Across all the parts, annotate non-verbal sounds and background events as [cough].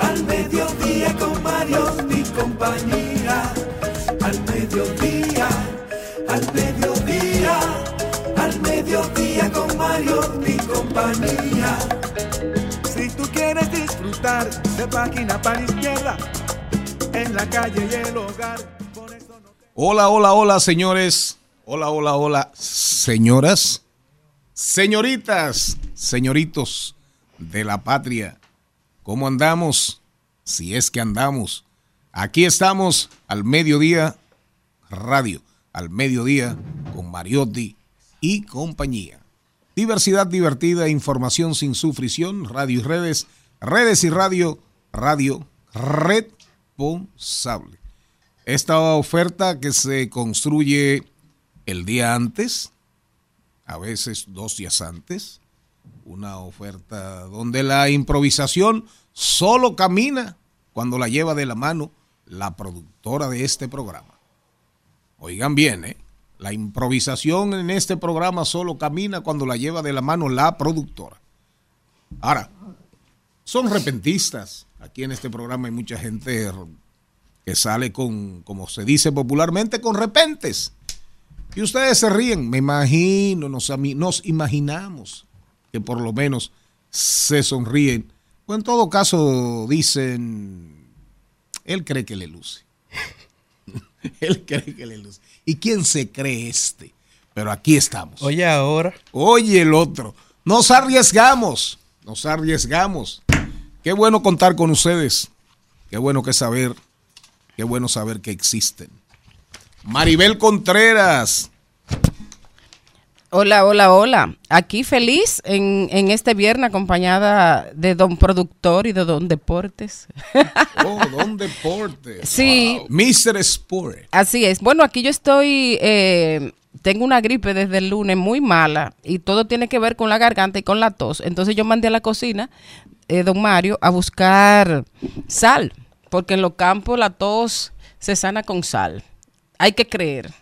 al mediodía con Mario y compañía. Al mediodía, al mediodía, al mediodía con Mario y compañía. Si tú quieres disfrutar de página para izquierda, en la calle y el hogar. Hola, hola, hola, señores. Hola, hola, hola, señoras, señoritas, señoritos de la patria. ¿Cómo andamos? Si es que andamos. Aquí estamos al mediodía, radio, al mediodía, con Mariotti y compañía. Diversidad divertida, información sin sufrición, radio y redes, redes y radio, radio responsable. Esta oferta que se construye el día antes, a veces dos días antes, una oferta donde la improvisación solo camina cuando la lleva de la mano la productora de este programa. Oigan bien, ¿eh? La improvisación en este programa solo camina cuando la lleva de la mano la productora. Ahora, son repentistas. Aquí en este programa hay mucha gente que sale con, como se dice popularmente, con repentes. Y ustedes se ríen, me imagino, nos, nos imaginamos que por lo menos se sonríen. O en todo caso dicen, él cree que le luce. [laughs] él cree que le luce. ¿Y quién se cree este? Pero aquí estamos. Oye, ahora. Oye el otro. Nos arriesgamos, nos arriesgamos. Qué bueno contar con ustedes. Qué bueno que saber, qué bueno saber que existen. Maribel Contreras. Hola, hola, hola. Aquí feliz en, en este viernes acompañada de don productor y de don deportes. [laughs] Oh, Don Deportes. Sí. Wow. Mr. Sport. Así es. Bueno, aquí yo estoy, eh, tengo una gripe desde el lunes muy mala y todo tiene que ver con la garganta y con la tos. Entonces yo mandé a la cocina, eh, don Mario, a buscar sal, porque en los campos la tos se sana con sal. Hay que creer.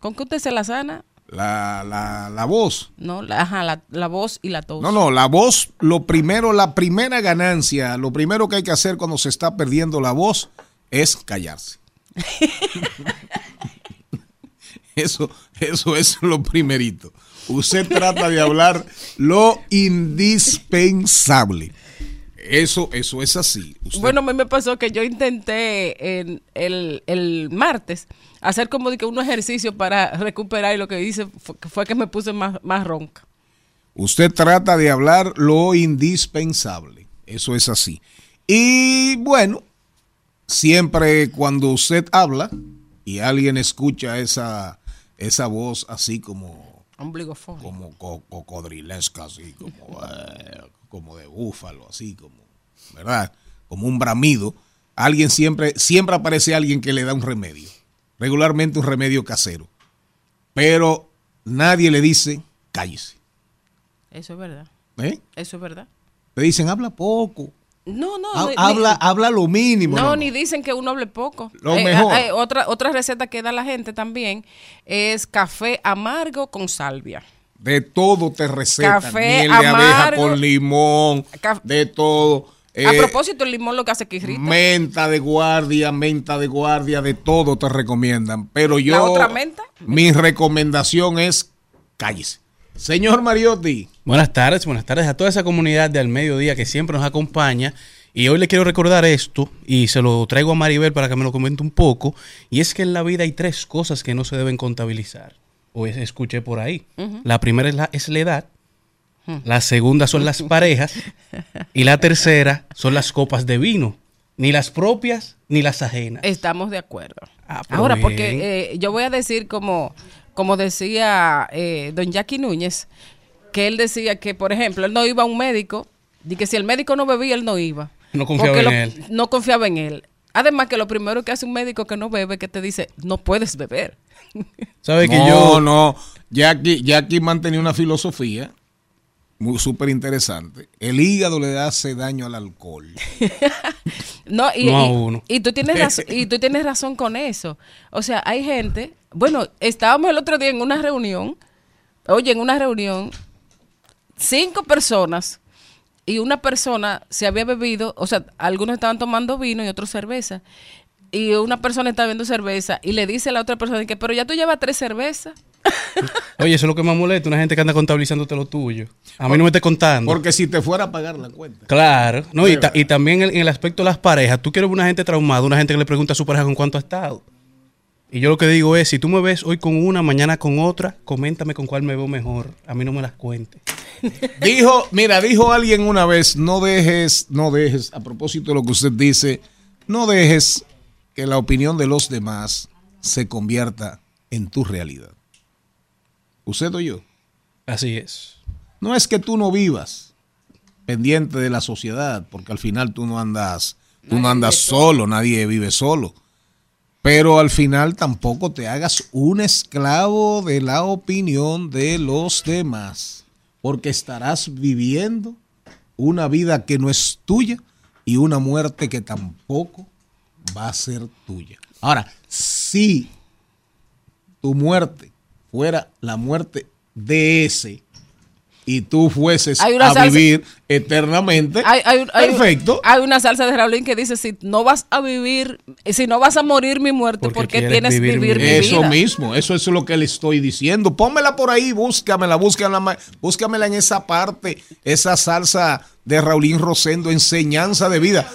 ¿Con qué usted se la sana? La, la, la voz. No, la, ajá, la, la voz y la tos. No, no, la voz, lo primero, la primera ganancia, lo primero que hay que hacer cuando se está perdiendo la voz es callarse. [laughs] Eso, eso es lo primerito. Usted trata de hablar lo indispensable. Eso, eso es así. Usted- Bueno, a mí me pasó que yo intenté en el, el martes hacer como de que un ejercicio para recuperar y lo que hice fue, fue que me puse más, más ronca. Usted trata de hablar lo indispensable. Eso es así. Y bueno, siempre cuando usted habla y alguien escucha esa, esa voz así como, Ombligofón. como co- cocodrilesca, así como, eh, como de búfalo, así como, ¿verdad? Como un bramido. Alguien siempre, siempre aparece alguien que le da un remedio. Regularmente un remedio casero. Pero nadie le dice, cállese. Eso es verdad. ¿Eh? Eso es verdad. Te dicen, habla poco. No, no. Ha- ni- habla, ni- habla lo mínimo. no, ni dicen que uno hable poco. Lo Eh, mejor. eh, otra, otra receta que da la gente también es café amargo con salvia. De todo te recetan. Café Miel de abeja con limón. Caf- De todo. a Eh, propósito, el limón lo que hace que irrita. Menta de guardia, menta de guardia, de todo te recomiendan. Pero yo. ¿La otra menta? Mi recomendación es cállese. Señor Mariotti, Buenas tardes, buenas tardes a toda esa comunidad de Al Mediodía que siempre nos acompaña Y hoy le quiero recordar esto y se lo traigo a Maribel para que me lo comente un poco. Y es que en la vida hay tres cosas que no se deben contabilizar. O es- escuché por ahí. La primera es la, es la edad. La segunda son las [laughs] parejas. Y la tercera son las copas de vino. Ni las propias ni las ajenas. Estamos de acuerdo. Ah, Ahora, bien. porque eh, yo voy a decir como, como decía eh, don Jackie Núñez, que él decía que, por ejemplo, él no iba a un médico, y que si el médico no bebía, él no iba. No confiaba en lo- él. No confiaba en él. Además que lo primero que hace un médico que no bebe, que te dice, no puedes beber. [laughs] ¿Sabe que no, yo no. Jackie, Jackie mantenía una filosofía muy súper interesante. El hígado le hace daño al alcohol. [laughs] No, y, No a y- uno. y tú tienes razón, y tú tienes razón con eso. O sea, hay gente, bueno, estábamos el otro día en una reunión, oye, en una reunión, cinco personas y una persona se había bebido, o sea, algunos estaban tomando vino y otros cerveza. Y una persona estaba bebiendo cerveza y le dice a la otra persona que, pero ya tú llevas tres cervezas. [laughs] Oye, eso es lo que más molesta, una gente que anda contabilizándote lo tuyo. A mí no me esté contando. Porque si te fuera a pagar la cuenta. Claro, no, y, ta- y también en, en el aspecto de las parejas, tú quieres ver una gente traumada, una gente que le pregunta a su pareja con cuánto ha estado. Y yo lo que digo es, si tú me ves hoy con una, mañana con otra, coméntame con cuál me veo mejor. A mí no me las cuentes. [laughs] Dijo, mira, dijo alguien una vez, no dejes, no dejes, a propósito de lo que usted dice, no dejes que la opinión de los demás se convierta en tu realidad. ¿Usted o yo? Así es. No es que tú no vivas pendiente de la sociedad, porque al final tú no andas, tú no andas solo, nadie vive solo. Pero al final tampoco te hagas un esclavo de la opinión de los demás, porque estarás viviendo una vida que no es tuya y una muerte que tampoco va a ser tuya. Ahora, si tu muerte fuera la muerte de ese y tú fueses a salsa- vivir eternamente, Hay, hay- hay- perfecto. Hay una salsa de Raulín que dice, si no vas a vivir, si no vas a morir mi muerte, Porque ¿por qué quieres tienes vivir vivir, mi vida? Eso mismo, eso es lo que le estoy diciendo. Pónmela por ahí, búscamela, búscamela, búscamela en esa parte, esa salsa de Raulín Rosendo, enseñanza de vida.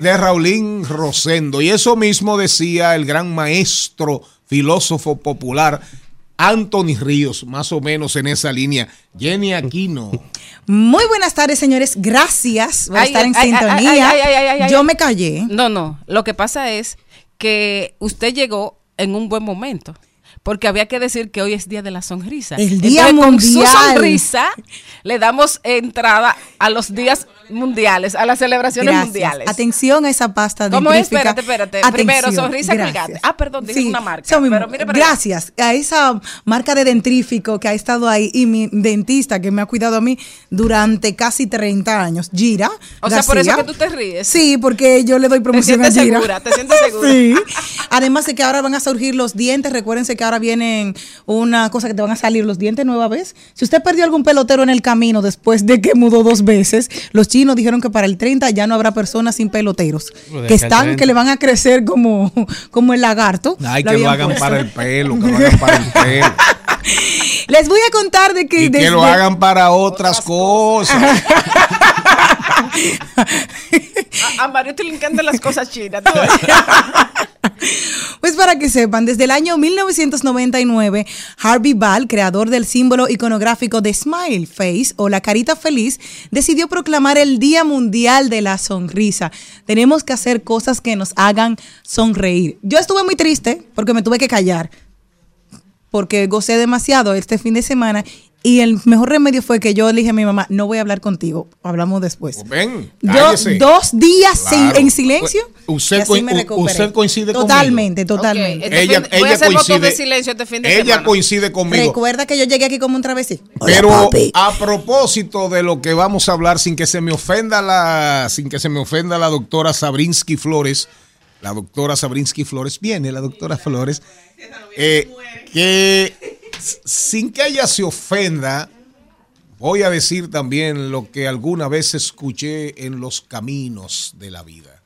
De Raulín Rosendo. Y eso mismo decía el gran maestro, filósofo popular, Anthony Ríos, más o menos en esa línea. Jenny Aquino. Muy buenas tardes, señores. Gracias por Ay, estar en ay, ay, sintonía. ay, ay, ay, ay, ay, Yo ay. me callé. No, no. Lo que pasa es que usted llegó en un buen momento. Porque había que decir que hoy es Día de la Sonrisa. El Día Entonces, Con Mundial. su sonrisa le damos entrada a los días mundiales, a las celebraciones Gracias. mundiales. Atención a esa pasta ¿Cómo es? Espérate, espérate. Atención. Primero, sonrisa. Colgate. Ah, perdón, dije una marca. Pero mire allá. Gracias a esa marca de dentrífico que ha estado ahí y mi dentista que me ha cuidado a mí durante casi 30 años, Gira. O sea, por eso que tú te ríes. Sí, porque yo le doy promoción sientes a Gira. segura, te sientes segura. [laughs] sí. Además de que ahora van a surgir los dientes, recuérdense que ahora vienen una cosa que te van a salir los dientes nueva vez. Si usted perdió algún pelotero en el camino después de que mudó dos veces, los chinos dijeron que para el 30 ya no habrá personas sin peloteros, que están 30. que le van a crecer como como el lagarto. Ay, Lo que lo hagan puesto. para el pelo, que lo hagan para el pelo. [laughs] Les voy a contar de que Y que lo hagan para otras cosas. [laughs] A, a Mario te le encantan las cosas chinas. Pues para que sepan, desde el año 1999, Harvey Ball, creador del símbolo iconográfico de Smile Face o la carita feliz, decidió proclamar el Día Mundial de la Sonrisa. Tenemos que hacer cosas que nos hagan sonreír. Yo estuve muy triste porque me tuve que callar, porque gocé demasiado este fin de semana y el mejor remedio fue que yo le dije a mi mamá, no voy a hablar contigo, hablamos después. Pues ven, Yo, dos días sin- en silencio. Usted y así coi- me recuperé. usted coincide conmigo. Totalmente, totalmente. este ella, fin- voy a ella coincide, de silencio este fin de ella semana. coincide conmigo. Recuerda que yo llegué aquí como un travesí. Pero a propósito de lo que vamos a hablar, sin que se me ofenda la, sin que se me ofenda la doctora Sabrinsky Flores, la doctora Sabrinsky Flores, viene la doctora Flores, eh, que sin que ella se ofenda, voy a decir también lo que alguna vez escuché en los caminos de la vida.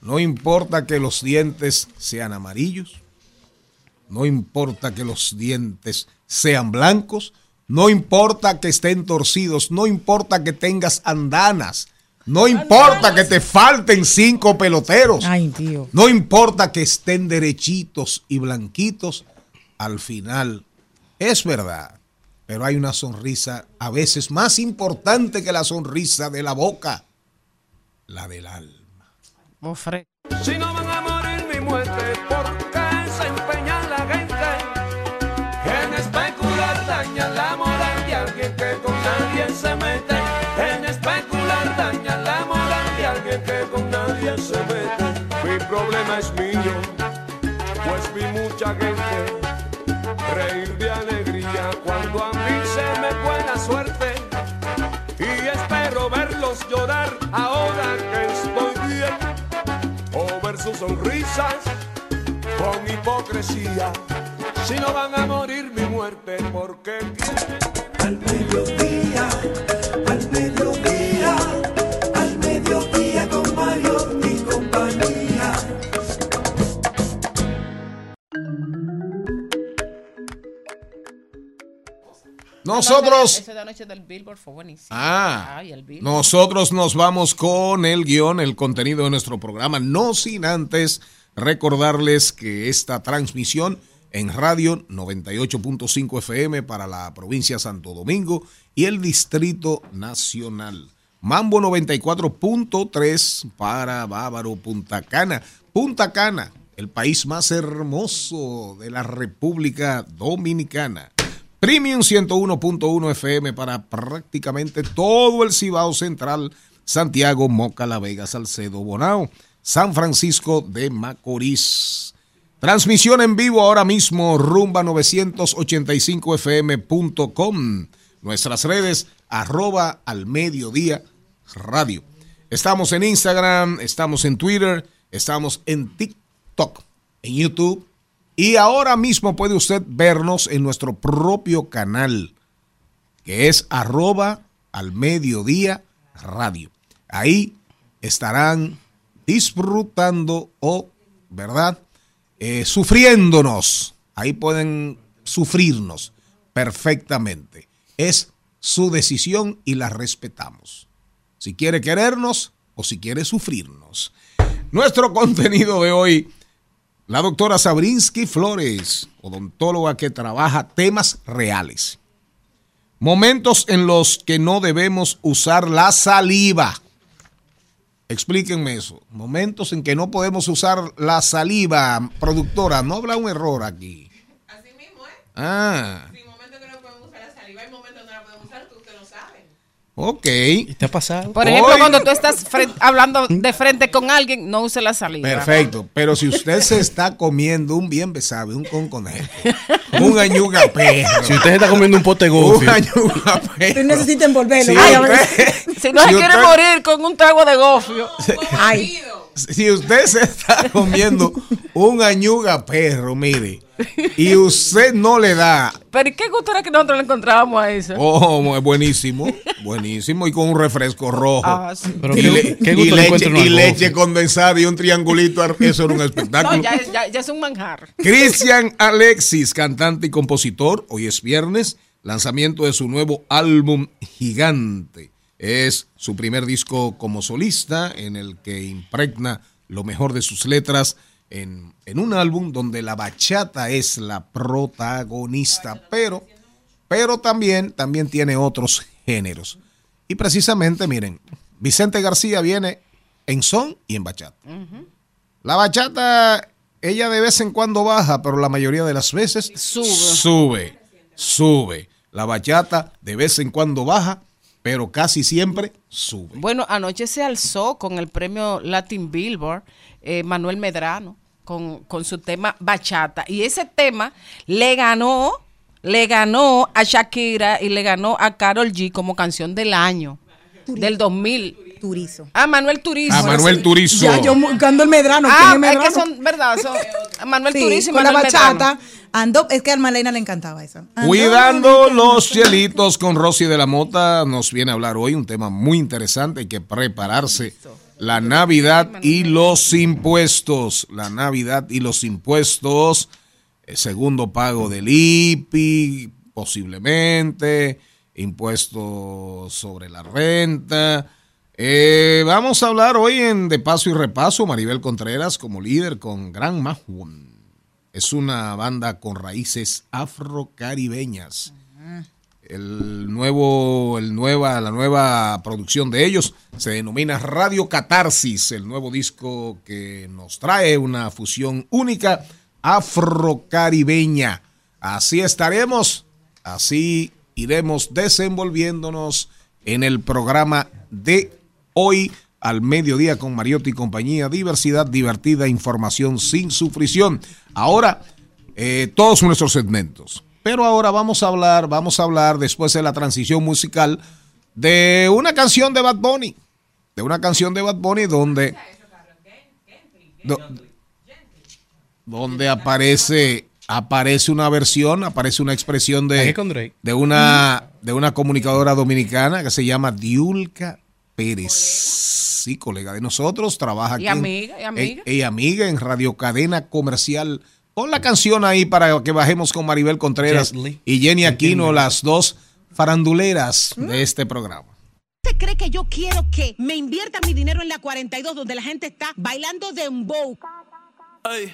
No importa que los dientes sean amarillos, no importa que los dientes sean blancos, no importa que estén torcidos, no importa que tengas andanas, No importa que te falten cinco peloteros. Ay, tío. No importa que estén derechitos y blanquitos. Al final, es verdad. Pero hay una sonrisa a veces más importante que la sonrisa de la boca. La del alma. Ofre. Si no van a morir mi muerte, ¿por qué se empeña la gente en especular, daña la moral de alguien que con nadie se mete? En especular, daña la moral de alguien que con nadie se mete. Mi problema es mío, pues vi mucha gente reír de alegría cuando a mí se me fue la suerte. Y espero verlos llorar ahora que estoy bien o ver sus sonrisas con hipocresía. Si no van a morir mi muerte, porque al mediodía, al mediodía, Nosotros del Billboard fue. Ah, Ay, el Billboard. nosotros nos vamos con el guion, el contenido de nuestro programa, no sin antes recordarles que esta transmisión en radio 98.5 FM para la provincia de Santo Domingo y el Distrito Nacional. Mambo 94.3 para Bávaro Punta Cana. Punta Cana, el país más hermoso de la República Dominicana. Premium 101.1 FM para prácticamente todo el Cibao Central, Santiago, Moca, La Vega, Salcedo, Bonao, San Francisco de Macorís. Transmisión en vivo ahora mismo, rumba985fm.com. Nuestras redes, arroba al mediodía radio. Estamos en Instagram, estamos en Twitter, estamos en TikTok, en YouTube. Y ahora mismo puede usted vernos en nuestro propio canal, que es arroba al mediodía radio. Ahí estarán disfrutando o, ¿verdad? Eh, sufriéndonos. Ahí pueden sufrirnos perfectamente. Es su decisión y la respetamos. Si quiere querernos o si quiere sufrirnos. Nuestro contenido de hoy, la doctora Sabrinsky Flores, odontóloga que trabaja temas reales. Momentos en los que no debemos usar la saliva. Explíquenme eso. Momentos en que no podemos usar la saliva. Productora, no habrá un error aquí. Así mismo, ¿eh? Ah, Hay momentos que no podemos usar la saliva, hay momentos que no la podemos usar, que usted lo sabe. Ok. ¿Y te ha pasado? Por ejemplo, Hoy- cuando tú estás hablando [laughs] de frente con alguien, no use la saliva. Perfecto, pero si usted se está comiendo un bien besabe, un conconejo, un añuga perro, Si usted se está comiendo un pote un gofio, añuga perro. Tú necesitas envolverlo. Si Ay, a ver. usted- Si no se si quiere usted- morir con un trago de gofio. Ay. Si usted se está [laughs] comiendo un añuga perro, mire, y usted no le da, Pero ¿y qué gusto era que nosotros le encontrábamos a eso? oh, es buenísimo, buenísimo, y con un refresco rojo. Ah, sí. Pero y qué- le- qué y gusto le leche, y leche condensada y un triangulito, eso era un [laughs] espectáculo. No, ya, es- ya- ya es un manjar. Cristian Alexis, cantante y compositor, hoy es viernes, lanzamiento de su nuevo álbum Gigante. Es su primer disco como solista en el que impregna lo mejor de sus letras en, en un álbum donde la bachata es la protagonista, pero, pero también, también tiene otros géneros. Y precisamente, miren, Vicente García viene en son y en bachata. La bachata, ella de vez en cuando baja, pero la mayoría de las veces Sube. Sube, sube. La bachata de vez en cuando baja, pero casi siempre sube. Bueno, anoche se alzó con el premio Latin Billboard eh, Manuel Medrano con, con su tema Bachata. Y ese tema le ganó, le ganó a Shakira y le ganó a Carol G como canción del año, del 2000. Turizo. A Manuel Turizo. A Manuel Turizo. Ya yo buscando el medrano. Ah, ¿quién es es que son, ¿verdad? Son [laughs] Manuel Sí, Turizo y con la bachata. Medrano. Ando, es que a Almalena le encantaba eso. Ando Cuidando los cielitos con Rosy de la Mota nos viene a hablar hoy un tema muy interesante. Hay que prepararse. La Navidad y los impuestos. La Navidad y los impuestos. El segundo pago del IPI, posiblemente. Impuestos sobre la renta. Eh, vamos a hablar hoy en De Paso y Repaso, Maribel Contreras como líder con Gran Mahon. Es una banda con raíces afrocaribeñas. El nuevo, el nueva, la nueva producción de ellos se denomina Radio Catarsis, el nuevo disco que nos trae una fusión única afrocaribeña. Así estaremos, así iremos desenvolviéndonos en el programa de hoy al mediodía con Mariotti y compañía. Diversidad divertida, información sin sufrición. Ahora, eh, todos nuestros segmentos. Pero ahora vamos a hablar, vamos a hablar después de la transición musical de una canción de Bad Bunny. De una canción de Bad Bunny donde... do- donde aparece aparece una versión, aparece una expresión de, de una de una comunicadora dominicana que se llama Diulca Pérez. Sí, colega de nosotros, trabaja aquí. Y en- amiga, y amiga. en- y amiga en Radio Cadena Comercial. Pon la canción ahí para que bajemos con Maribel Contreras y Jenny Aquino, las dos faranduleras de este programa. ¿Usted cree que yo quiero que me invierta mi dinero en la 42 donde la gente está bailando dembow? Je,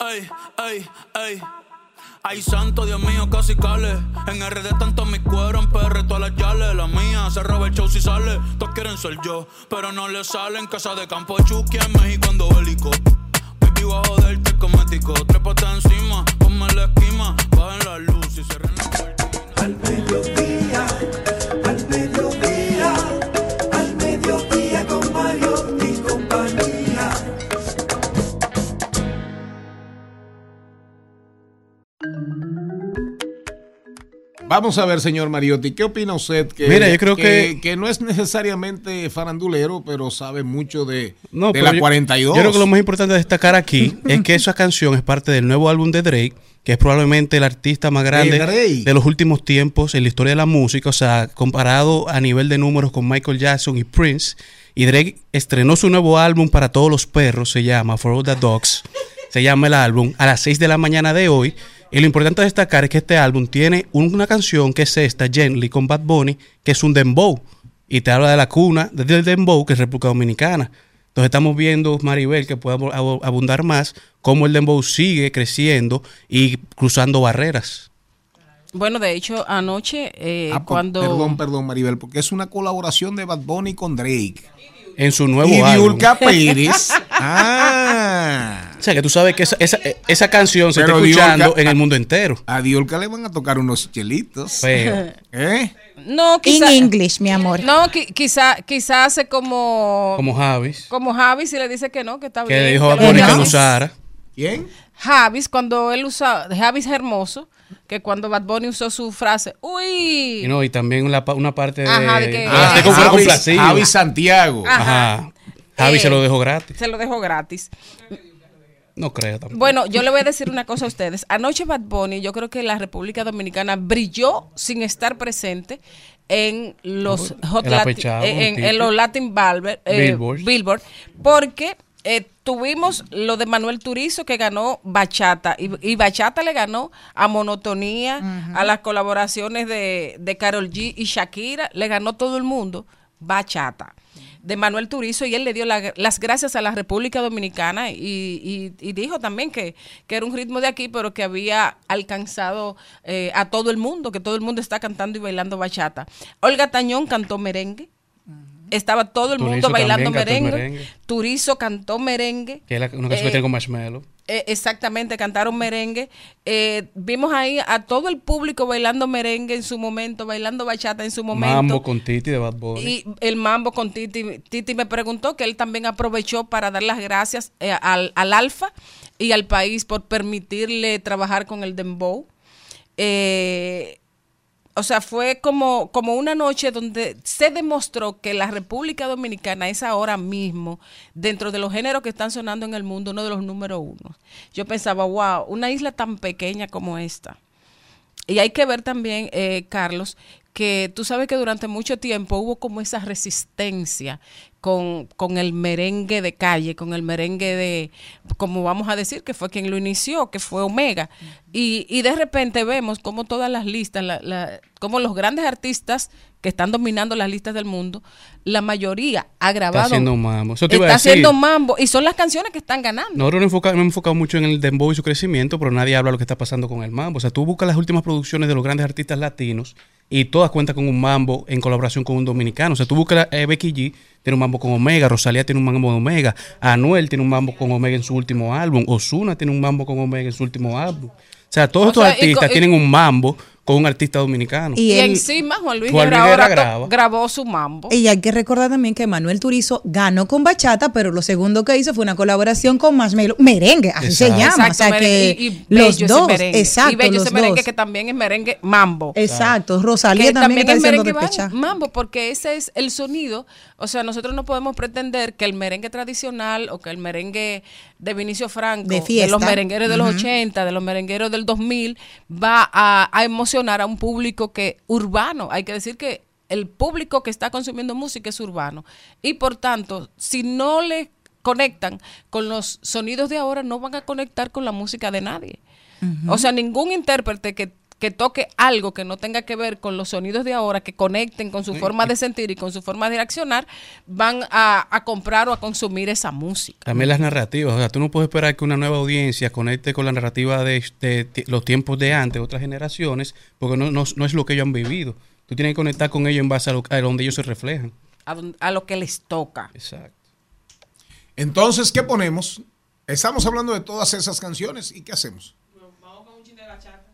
ey, ey, ey. Ay, santo Dios mío, casi cale. En RD tanto mi cuero, en PR todas las yales. La mía se roba el show si sale. Todos quieren ser yo, pero no le salen. Casa de campo Chucky en México ando bélico. Baby, voy a joderte cosmético. Trépate encima, ponme la esquima. Bajen la luz y cierren la cortina. Al mediodía, Vamos a ver, señor Mariotti, ¿qué opina usted? Que, Mira, yo creo que- que no es necesariamente farandulero, pero sabe mucho de, No, de pero la yo- 42. Yo creo que lo más importante de destacar aquí [laughs] es que esa canción es parte del nuevo álbum de Drake, que es probablemente el artista más grande de los últimos tiempos en la historia de la música, o sea, comparado a nivel de números con Michael Jackson y Prince. Y Drake estrenó su nuevo álbum para todos los perros, se llama For All the Dogs, se llama el álbum, a las 6 de la mañana de hoy. Y lo importante de destacar es que este álbum tiene una canción que es esta, Gently, con Bad Bunny, que es un dembow. Y te habla de la cuna del dembow, que es República Dominicana. Entonces estamos viendo, Maribel, que abu- abundar más, cómo el dembow sigue creciendo y cruzando barreras. Bueno, de hecho, anoche, eh, Ah, cuando... Perdón, perdón, Maribel, porque es una colaboración de Bad Bunny con Drake. En su nuevo y álbum. Pérez. [laughs] ah. O sea, que tú sabes que esa, esa, esa canción se Pero está escuchando en el mundo entero. A Diulca le van a tocar unos chelitos. Pero, [laughs] ¿Eh? No, In quizá... English, mi amor. No, qui- quizá, quizá hace como... como Javis, Como Javis y le dice que no, que está que bien. le dijo a que Bunny que lo usara. ¿Quién? Javis, cuando él usa, Javis Hermoso, que cuando Bad Bunny usó su frase, uy, Y, no, y también una parte de... Ajá, de que- Ah, Javi. Javi Santiago. Ajá. Ajá. Javi Eh, se lo dejó gratis. se lo dejó gratis. No creo tampoco. Bueno, yo le voy a decir una cosa a ustedes. Anoche Bad Bunny, yo creo que la República Dominicana brilló sin estar presente en los Hot El Lati- apechado, en, los Latin Balber- eh, Billboards. Billboard, porque eh, tuvimos lo de Manuel Turizo que ganó Bachata y, y Bachata le ganó a Monotonía, a las colaboraciones de, de Carol G y Shakira, le ganó todo el mundo Bachata de Manuel Turizo y él le dio la- las gracias a la República Dominicana y, y- y dijo también que, que era un ritmo de aquí, pero que había alcanzado eh, a todo el mundo, que todo el mundo está cantando y bailando bachata. Olga Tañón cantó merengue. Estaba todo el Turizo mundo bailando merengue. merengue. Turizo cantó merengue. que es la- una canción Eh, que tiene con Marshmello. eh, exactamente, cantaron merengue. Eh, vimos ahí a todo el público bailando merengue en su momento, bailando bachata en su momento. Mambo con Titi de Bad Bunny. Y el mambo con Titi. Titi me preguntó que él también aprovechó para dar las gracias eh, al, al Alfa y al país por permitirle trabajar con el Dembow. Eh, o sea, fue como, como una noche donde se demostró que la República Dominicana es ahora mismo, dentro de los géneros que están sonando en el mundo, uno de los número uno. Yo pensaba, wow, una isla tan pequeña como esta. Y hay que ver también, eh, Carlos, que tú sabes que durante mucho tiempo hubo como esa resistencia con, con el merengue de calle, con el merengue de, como vamos a decir, que fue quien lo inició, que fue Omega. Y, y de repente vemos como todas las listas, la, la- como los grandes artistas que están dominando las listas del mundo, la mayoría ha grabado. haciendo mambo. Eso te iba a está decir. haciendo mambo. Y son las canciones que están ganando. Nosotros nos enfoca- nos hemos enfocado mucho en el dembow y su crecimiento, pero nadie habla de lo que está pasando con el mambo. O sea, tú buscas las últimas producciones de los grandes artistas latinos y todas cuentan con un mambo en colaboración con un dominicano. O sea, tú buscas la, eh, Becky G, tiene un mambo con Omega, Rosalía tiene un mambo con Omega, Anuel tiene un mambo con Omega en su último álbum, Osuna tiene un mambo con Omega en su último álbum. O sea, todos O estos sea, artistas y- tienen un mambo con un artista dominicano. Y, Y él- encima Juan Luis Juan Guerra Luis Guerra graba. grabó su mambo. Y hay que recordar también que Manuel Turizo ganó con bachata, pero lo segundo que hizo fue una colaboración con Marshmello, merengue, así se Exacto. llama. o sea merengue. que y, y los dos, merengue. exacto, y bello los ese merengue dos. que también es merengue mambo. Exacto, Rosalía que también, está es merengue mambo, porque ese es el sonido. O sea, nosotros no podemos pretender que el merengue tradicional o que el merengue de Vinicio Franco, De los merengueros de los Ujú. 80, de los merengueros del 2000, va a, a emocionar a un público que urbano. Hay que decir que el público que está consumiendo música es urbano. Y por tanto, si no le conectan con los sonidos de ahora, no van a conectar con la música de nadie. O sea, ningún intérprete que, que toque algo que no tenga que ver con los sonidos de ahora, que conecten con su forma de sentir y con su forma de reaccionar, van a, a comprar o a consumir esa música. También las narrativas, o sea, tú no puedes esperar que una nueva audiencia conecte con la narrativa de, los tiempos de antes, otras generaciones, porque no, no- no es lo que ellos han vivido. Tú tienes que conectar con ellos en base a, lo, a donde ellos se reflejan. A lo que les toca. Exacto. Entonces, ¿qué ponemos? Estamos hablando de todas esas canciones y ¿qué hacemos?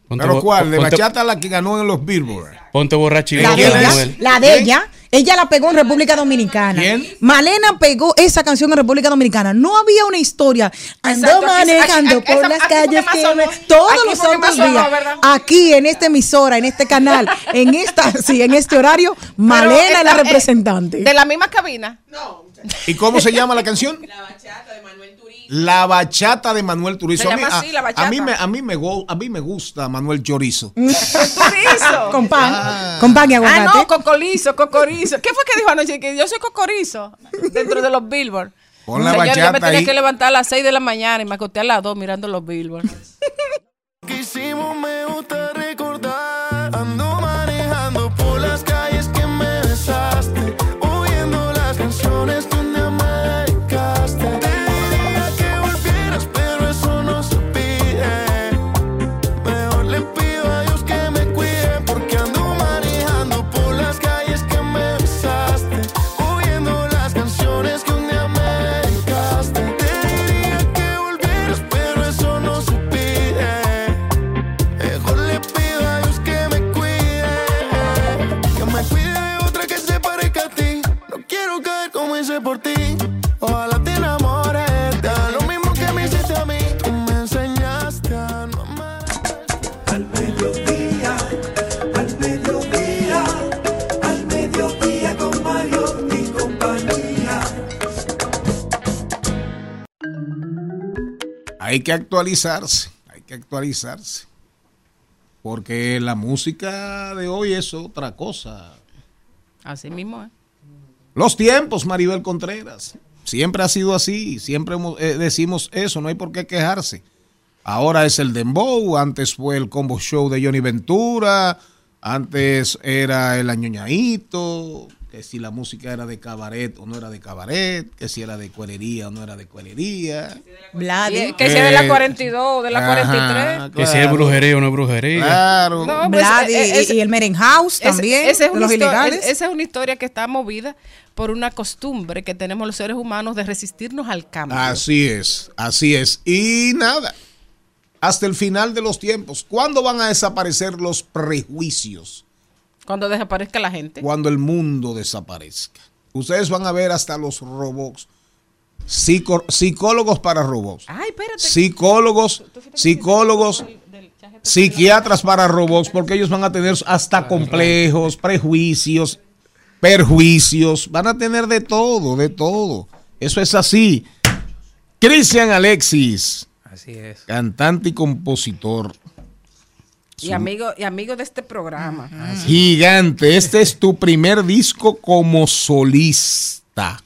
Ponte ¿Pero cuál? De ponte- bachata la que ganó en los Billboard. Ponte borrachito. La de ¿Quién ella, es? la de ella, ella la pegó en República Dominicana. ¿Quién? Malena pegó esa canción en República Dominicana. No había una historia. Ando Exacto, aquí- manejando aquí- por esa- las calles que todos Aquí los santos días. Aquí en esta emisora, en este canal, [laughs] en esta, sí, en este horario, Malena es la eh, representante. De la misma cabina. ¿Y cómo se llama la canción? La bachata. La bachata de Manuel Turizo. Se A mí, a- así, a Bachata. mí me, a mí me, go- a mí me gusta Manuel Chorizo. [laughs] Cocorizo. [laughs] con pan, Ah. con pan y Ah, aguacate. no, cocorizo, cocorizo. ¿Qué fue que dijo anoche? Que yo soy cocorizo dentro de los Billboard. Pon la Señor, yo me bachata tenía ahí. que levantar a las 6 de la mañana y me acosté a las 2 mirando los Billboard. Hay que actualizarse, hay que actualizarse. Porque la música de hoy es otra cosa. Así mismo, ¿eh? Los tiempos, Maribel Contreras. Siempre ha sido así, siempre eh, decimos eso, no hay por qué quejarse. Ahora es el Dembow, antes fue el Combo Show de Johnny Ventura, antes era el Añoñadito, que si la música era de cabaret o no era de cabaret, que si era de cuerería o no era de cuerería. Vladi. Y- Que sea de la Eh, 42 o de la ajá, 43. Que si es brujería o no es brujería. Claro. No, pues, Vladi eh, eh, y, el Merenhouse también, esa es de una los ilegales. Esa es una historia que está movida por una costumbre que tenemos los seres humanos de resistirnos al cambio. Así es, así es. Y nada, hasta el final de los tiempos, ¿cuándo van a desaparecer los prejuicios? Cuando desaparezca la gente. Cuando el mundo desaparezca. Ustedes van a ver hasta los robots. Psico- psicólogos para robots. Ay, espérate. Psicólogos, psicólogos, psiquiatras para robots, porque ellos van a tener hasta complejos, prejuicios, perjuicios, van a tener de todo, de todo. Eso es así. Cristian Alexis, Así es. cantante y compositor. Y amigo, y amigo de este programa. Gigante, este es tu primer disco como solista.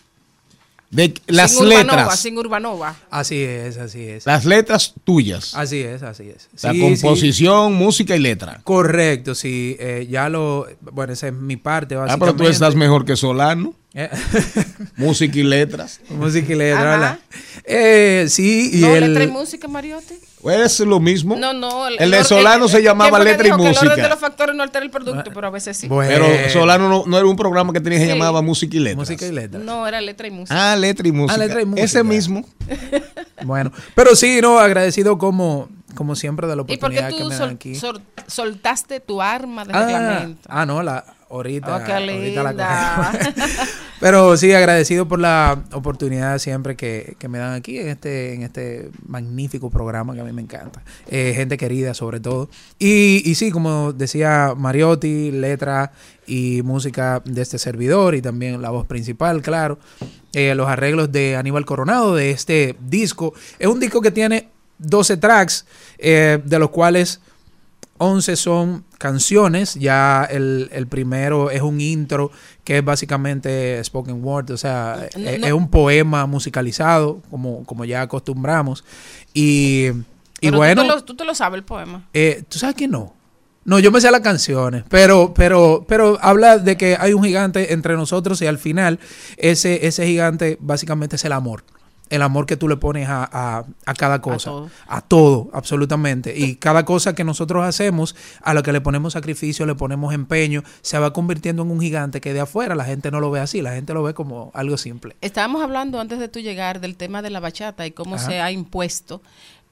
de las sin Urbanova, letras, sin Urbanova. Así es, así es. las letras tuyas. Así es, así es. La Sí, composición, música y letra. Correcto, sí. eh, ya lo. Bueno, esa es mi parte, Ah, básicamente. pero tú estás mejor que Solano. Eh, [laughs] Música y letras. música y letra, Ajá. ¿verdad? Eh, sí, y no, el. letra y música, Mariotti. Es lo mismo. No, no. El de or- Solano se ¿quién llamaba que letra y dijo que El orden de música. los factores no altera el producto, pero a veces sí. Bueno, Pero Solano no, no era un programa que tenía que Sí. llamaba música y letras. Música y letra. No, era letra y música. Ah, letra y música. letra y música. Ese mismo. [laughs] Bueno, pero sí, no, agradecido como, como siempre de la ¿Y por qué oportunidad que tú me dan sol- aquí. sol- soltaste tu arma de Ah, reglamento? ah, no, la ahorita, Oh, qué ahorita la. [laughs] Pero sí, agradecido por la oportunidad siempre que, que me dan aquí en este, en este magnífico programa que a mí me encanta. Eh, gente querida sobre todo. Y, y sí, como decía Mariotti, letra y música de este servidor y también la voz principal, claro. Eh, los arreglos de Aníbal Coronado de este disco. Es un disco que tiene 12 tracks, eh, de los cuales 11 son canciones, ya el, el primero es un intro que es básicamente spoken word, o sea, No, es, no. es un poema musicalizado, como, como ya acostumbramos. Y, y Pero bueno, Tú te, lo, tú te lo sabes el poema. eh, ¿tú sabes que no? No, yo me sé las canciones, pero, pero, pero habla de que hay un gigante entre nosotros y al final ese, ese gigante básicamente es el amor. El amor que tú le pones a, a- a cada cosa. todo. A todo, absolutamente. Y cada cosa que nosotros hacemos, a lo que le ponemos sacrificio, le ponemos empeño, se va convirtiendo en un gigante que de afuera la gente no lo ve así, la gente lo ve como algo simple. Estábamos hablando antes de tú llegar del tema de la bachata y cómo Ajá. se ha impuesto,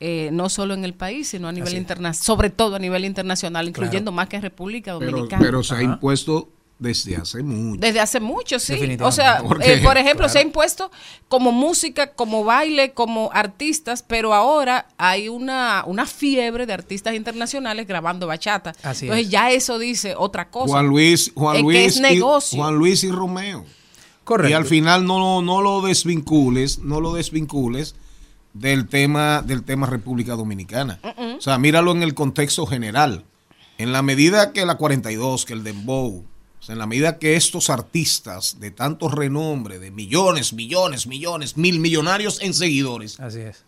eh, no solo en el país, sino a nivel internacional, sobre todo a nivel internacional, incluyendo más que en República Pero, Dominicana. pero se ha impuesto desde hace mucho. Desde hace mucho, sí. O sea, [laughs] eh, por ejemplo, claro. se ha impuesto como música, como baile, como artistas, pero ahora hay una, una fiebre de artistas internacionales grabando bachata. Así Entonces es. ya eso dice otra cosa. Juan Luis, Juan que Luis, y. Juan Luis y Romeo. Correcto. Y al final no, no lo desvincules, no lo desvincules del tema, del tema República Dominicana. O sea, míralo en el contexto general. En la medida que la 42, que el Dembow, o sea, en la medida que estos artistas de tanto renombre, de millones, millones, millones, mil millonarios en seguidores, Así es.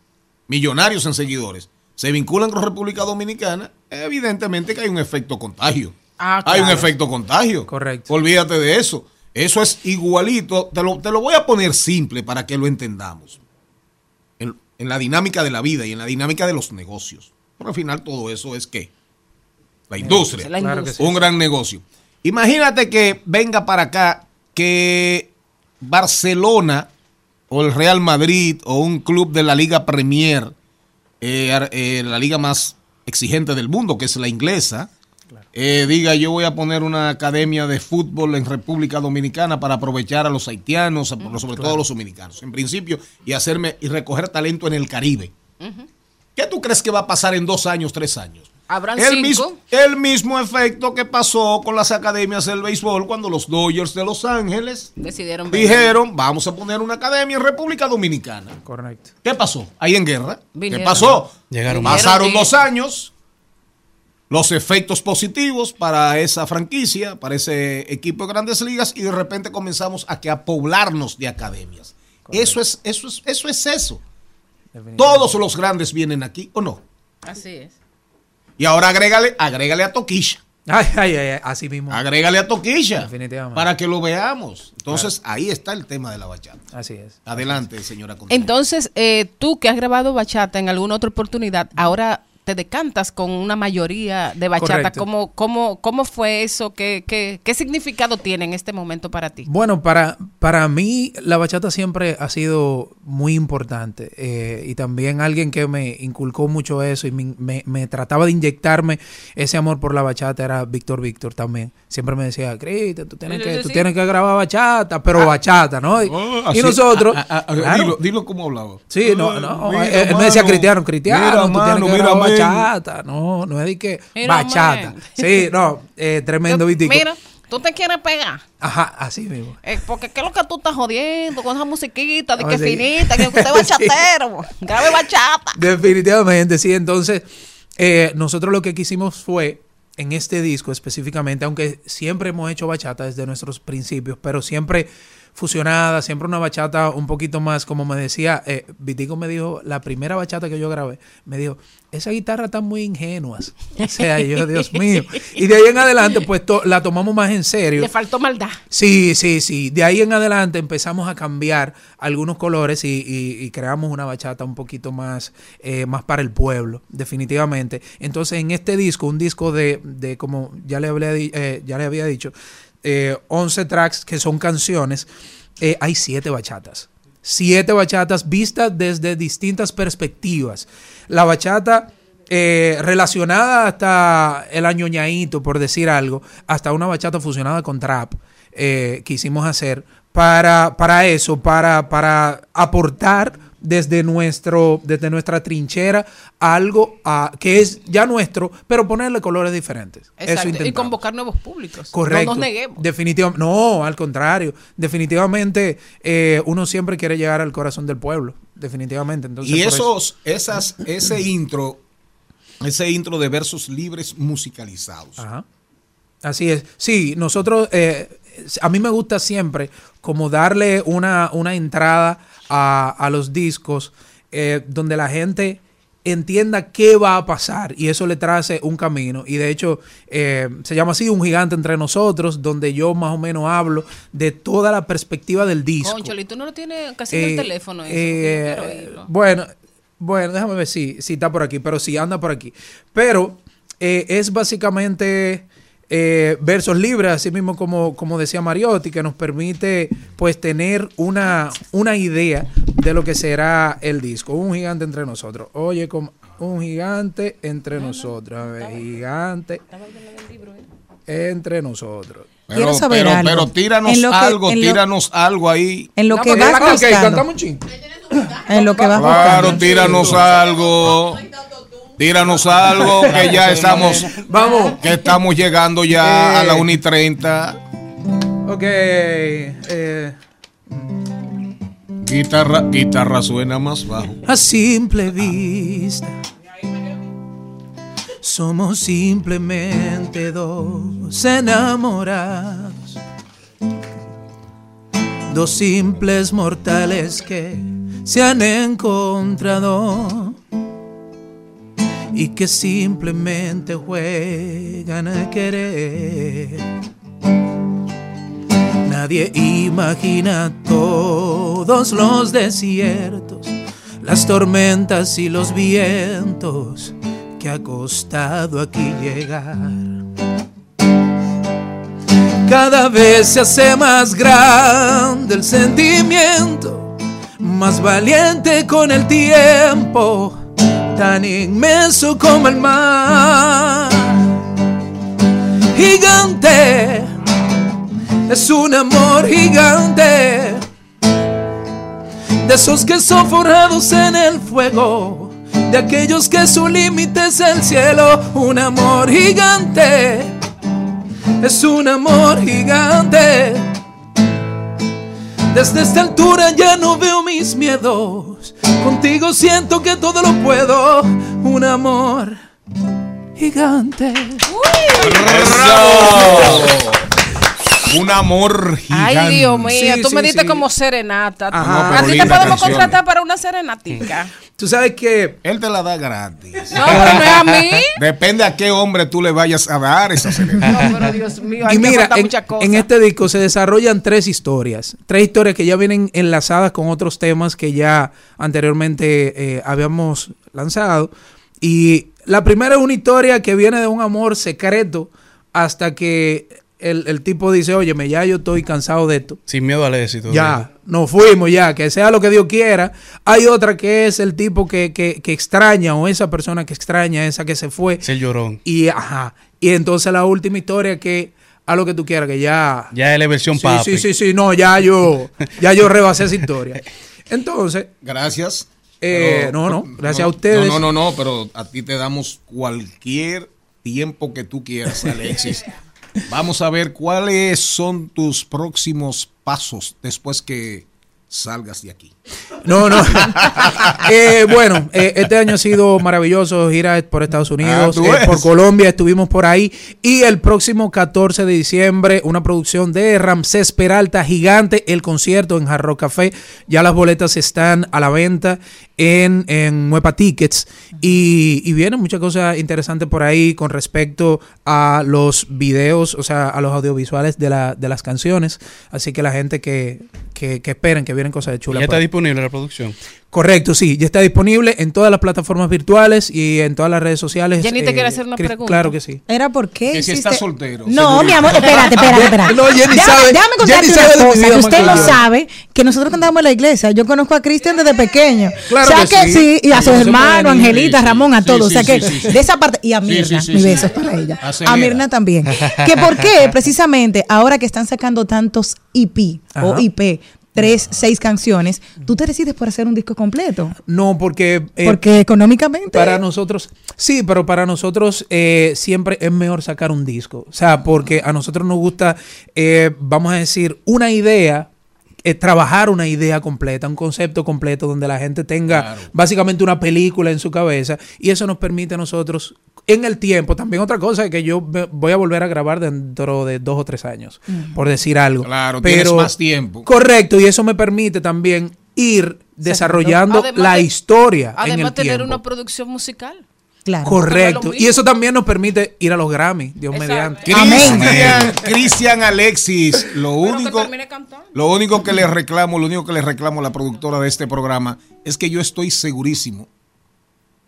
millonarios en seguidores, se vinculan con República Dominicana, evidentemente que hay un efecto contagio. Ah, Hay un efecto contagio. Correcto. Olvídate de eso. Eso es igualito. Te lo, te lo voy a poner simple para que lo entendamos. En, en la dinámica de la vida y en la dinámica de los negocios. Pero al final todo eso es que la industria. La Claro que industria. Un gran negocio. Imagínate que venga para acá que Barcelona o el Real Madrid o un club de la Liga Premier, eh, eh, la liga más exigente del mundo, que es la inglesa, eh, diga yo voy a poner una academia de fútbol en República Dominicana para aprovechar a los haitianos, a- sobre todo a los dominicanos, en principio, y hacerme y recoger talento en el Caribe. ¿Qué tú crees que va a pasar en dos años, tres años? Habrán El cinco. mismo, el mismo efecto que pasó con las academias del béisbol cuando los Dodgers de Los Ángeles Decidieron venir. dijeron, vamos a poner una academia en República Dominicana. Correcto. ¿Qué pasó? Ahí en guerra. Vinieron. ¿Qué pasó? Llegaron Pasaron dos años. Los efectos positivos para esa franquicia, para ese equipo de grandes ligas, y de repente comenzamos a que a poblarnos de academias. Eso es, eso es, eso es eso. Todos los grandes vienen aquí, ¿o no? Así es. Y ahora agrégale, agrégale a Toquilla. Ay, ay, ay, así mismo. Agrégale a Toquilla. Definitivamente. Para que lo veamos. Entonces, ahí está el tema de la bachata. Así es. Adelante, señora. Contreras. Entonces, eh, tú que has grabado bachata en alguna otra oportunidad, ahora te decantas con una mayoría de bachata. Correcto. ¿Cómo, cómo, ¿Cómo fue eso? ¿Qué, qué, ¿Qué significado tiene en este momento para ti? Bueno, para, para mí la bachata siempre ha sido muy importante eh, y también alguien que me inculcó mucho eso y me, me- me trataba de inyectarme ese amor por la bachata era Víctor Víctor también. Siempre me decía, Cristian, tú tienes Sí, que, tú sí. tienes que grabar bachata, pero bachata, ¿no? Y, Oh, y nosotros... ah, ah, ah, claro. dilo, dilo cómo hablaba. Sí, no, no. Mira, él, me decía cristiano, cristiano, mira, tú tienes mano, que mira, grabar. Bachata. No, no es de que Mira, bachata. Sí, no, eh, tremendo Vitico. Mira, tú te quieres pegar. Ajá, así mismo. Eh, porque qué es lo que tú estás jodiendo con esa musiquita de Ah, que sí. finita, que usted es [laughs] bachatero, grabe bachata. Definitivamente, sí. Entonces, eh, nosotros lo que quisimos fue, en este disco específicamente, aunque siempre hemos hecho bachata desde nuestros principios, pero siempre fusionada, siempre una bachata un poquito más, como me decía, eh, Vitico me dijo, la primera bachata que yo grabé, me dijo, esa guitarra está muy ingenuas. O sea, yo, Dios mío. Y de ahí en adelante, pues to- la tomamos más en serio. Le faltó maldad. Sí, sí, sí. De ahí en adelante empezamos a cambiar algunos colores y, y- y creamos una bachata un poquito más, eh, más para el pueblo, definitivamente. Entonces, en este disco, un disco de, de como ya le, hablé eh, ya le había dicho, eh, 11 tracks que son canciones, eh, hay siete bachatas. Siete bachatas vistas desde distintas perspectivas. La bachata eh, relacionada hasta el añoñaíto, por decir algo, hasta una bachata fusionada con trap eh, quisimos hacer para, para eso, para, para aportar desde, nuestro, desde nuestra trinchera algo a- que es ya nuestro, pero ponerle colores diferentes. Eso Exacto. Y convocar nuevos públicos. Correcto. No nos neguemos. Definitivamente, no, al contrario. Definitivamente, eh, uno siempre quiere llegar al corazón del pueblo. Definitivamente. Entonces, Y eso- esos, esas, ese intro, ese intro de versos libres musicalizados. Ajá. Así es. Sí, nosotros, eh, a mí me gusta siempre como darle una, una entrada a, a los discos eh, donde la gente entienda qué va a pasar y eso le trace un camino. Y de hecho, eh, se llama así Un Gigante entre nosotros, donde yo más o menos hablo de toda la perspectiva del disco. Conchole, tú no lo tienes casi en Eh, el teléfono. Eso, eh, bueno, bueno, déjame ver si, si está por aquí, pero sí, anda por aquí. Pero eh, es básicamente eh, versos libres, así mismo como, como decía Mariotti, que nos permite pues tener una, una idea de lo que será el disco. Un gigante entre nosotros. Oye, como un gigante entre nosotros. A ver, gigante entre nosotros. Pero, Quiero saber pero, algo. pero tíranos En lo que- algo, en lo- tíranos algo ahí. En lo No, que porque vas Ah, buscando. En lo que vas Claro, buscando. tíranos algo. Tíranos algo que ya estamos, Vamos. que estamos llegando ya a la Eh. 1 y 30. Ok. eh, Guitarra, guitarra suena más bajo. a simple vista. Somos simplemente dos enamorados. Dos simples mortales que se han encontrado y que simplemente juegan a querer. Nadie imagina todos los desiertos, las tormentas y los vientos que ha costado aquí llegar. Cada vez se hace más grande el sentimiento, más valiente con el tiempo, tan inmenso como el mar. Gigante, es un amor gigante, de esos que son forjados en el fuego, de aquellos que su límite es el cielo, un amor gigante, es un amor gigante. Desde esta altura ya no veo mis miedos, contigo siento que todo lo puedo, un amor gigante. Un amor gigante. Ay, Dios mío, Sí, tú sí, me diste sí. como serenata. Ajá. A ti te podemos canción. contratar para una serenatica. [laughs] Tú sabes que Él te la da gratis. No, pero no es a mí. [laughs] Depende a qué hombre tú le vayas a dar esa serenata. No, pero Dios mío, hay y que mira, en, muchas cosas. en este disco se desarrollan tres historias. Tres historias que ya vienen enlazadas con otros temas que ya anteriormente eh, habíamos lanzado. Y la primera es una historia que viene de un amor secreto hasta que el, el tipo dice, óyeme, ya yo estoy cansado de esto. Sin miedo al éxito. Ya, nos fuimos ya, que sea lo que Dios quiera. Hay otra que es el tipo que, que, que extraña o esa persona que extraña, esa que se fue. Es el llorón. Y ajá. Y entonces la última historia que a lo que tú quieras, que ya. Ya es la versión sí, papi. sí, sí, sí, no, ya yo, ya yo rebasé esa historia. [laughs] Entonces, Gracias. Eh, no, no, gracias a ustedes. No, no, no, no, pero a ti te damos cualquier tiempo que tú quieras, [laughs] Alexis. Vamos a ver cuáles son tus próximos pasos después que salgas de aquí. No, no. [laughs] Eh, bueno, eh, este año ha sido maravilloso. Gira por Estados Unidos, Ah, ¿tú eh, por Colombia, estuvimos por ahí. Y el próximo 14 de diciembre, una producción de Ramsés Peralta, gigante, el concierto en Jarro Café. Ya las boletas están a la venta en, en Nueva Tickets. Y, y vienen muchas cosas interesantes por ahí con respecto a los videos, o sea, a los audiovisuales de, la, de las canciones. Así que la gente que, que, que esperen, que vienen cosas Ya chulas. Por disponible la producción. Correcto, sí, ya está disponible en todas las plataformas virtuales y en todas las redes sociales. Jenny te quiere hacer una pregunta. Claro que sí. Era porque. Que si está soltero. No, seguro. mi amor, espérate, espérate, [laughs] espérate. No, Jenny déjame, sabe- déjame contarte Jenny sabe de una cosa, que usted no sabe que nosotros cantamos en la iglesia. Yo conozco a Cristian desde pequeño. Claro o sea que que, sí. sí, y a sus hermanos, Angelita, sí, Ramón, a sí, todos. sí, o sea que sí, sí, sí. de esa parte, y a Mirna, sí, sí, mi beso es para ella. Acelera. A Mirna también. [laughs] que por qué, precisamente, ahora que están sacando tantos EP o. IP, tres, seis canciones, tú te decides por hacer un disco completo. No, porque... eh, Porque económicamente. Para nosotros, sí, pero para nosotros eh, siempre es mejor sacar un disco. O sea, porque a nosotros nos gusta, eh, vamos a decir, una idea, eh, trabajar una idea completa, un concepto completo donde la gente tenga Claro. básicamente una película en su cabeza y eso nos permite a nosotros en el tiempo. También otra cosa es que yo voy a volver a grabar dentro de dos o tres años, por decir algo. Claro, tienes más tiempo. Correcto, y eso me permite también ir desarrollando Además la de- historia en Además, el tener tiempo. una producción musical. Claro. Correcto. Y eso también nos permite ir a los Grammy, Dios Exacto. mediante. Amén. Cristian, Cristian Alexis, lo Pero que único, lo único que le reclamo, lo único que le reclamo a la productora de este programa es que yo estoy segurísimo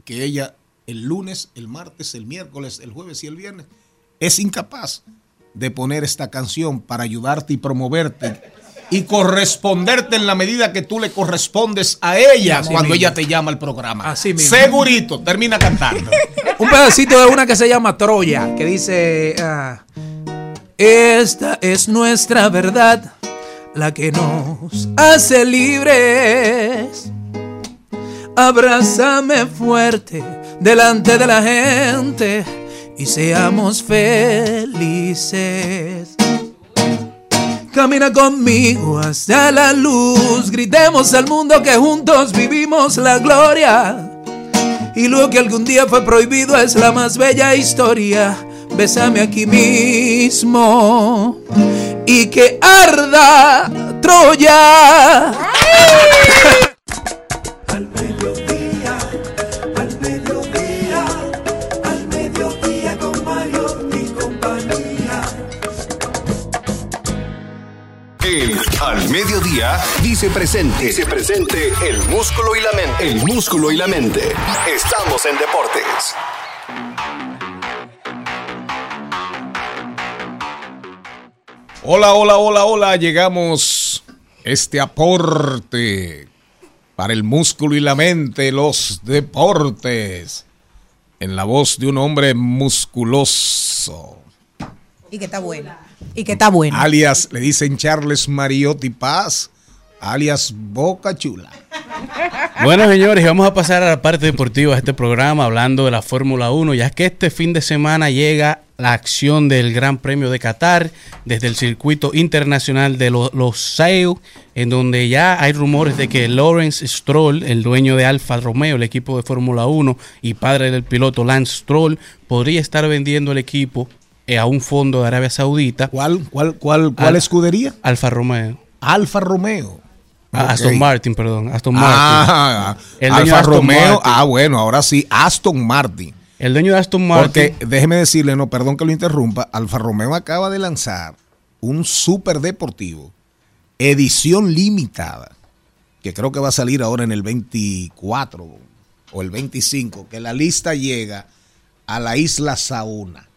que ella el lunes, el martes, el miércoles, el jueves y el viernes es incapaz de poner esta canción para ayudarte y promoverte y corresponderte en la medida que tú le correspondes a ella Así cuando mismo. ella te llama al programa. Así mismo. Segurito, termina cantando. [laughs] Un pedacito de una que se llama Troya, que dice, ah, esta es nuestra verdad, la que nos hace libres. Abrázame fuerte delante de la gente y seamos felices. Camina conmigo hacia la luz, gritemos al mundo que juntos vivimos la gloria. Y lo que algún día fue prohibido es la más bella historia. Bésame aquí mismo y que arda Troya. El Al Mediodía dice presente. Dice presente el músculo y la mente. El músculo y la mente. Estamos en deportes. Hola, hola, hola, hola. Llegamos este aporte para el músculo y la mente, los deportes, en la voz de un hombre musculoso. Y que está buena. Y que está buena. Alias, le dicen Charles Mariotti Paz, alias Boca Chula. Bueno, señores, vamos a pasar a la parte deportiva de este programa hablando de la Fórmula 1, ya que este fin de semana llega la acción del Gran Premio de Qatar desde el circuito internacional de lo- los Sail, en donde ya hay rumores de que Lawrence Stroll, el dueño de Alfa Romeo, el equipo de Fórmula 1 y padre del piloto Lance Stroll, podría estar vendiendo el equipo a un fondo de Arabia Saudita. ¿Cuál, cuál, cuál, cuál Al- escudería? Alfa Romeo. Alfa Romeo. Ah. Aston Martin, perdón. Aston Martin. Ah, El dueño Alfa Aston Romeo. Martin. Ah, bueno, ahora sí, Aston Martin. El dueño de Aston Martin. Porque déjeme decirle, no, perdón que lo interrumpa, Alfa Romeo acaba de lanzar un super deportivo, edición limitada, que creo que va a salir ahora en el 24 o el 25, que la lista llega a la isla Sauna.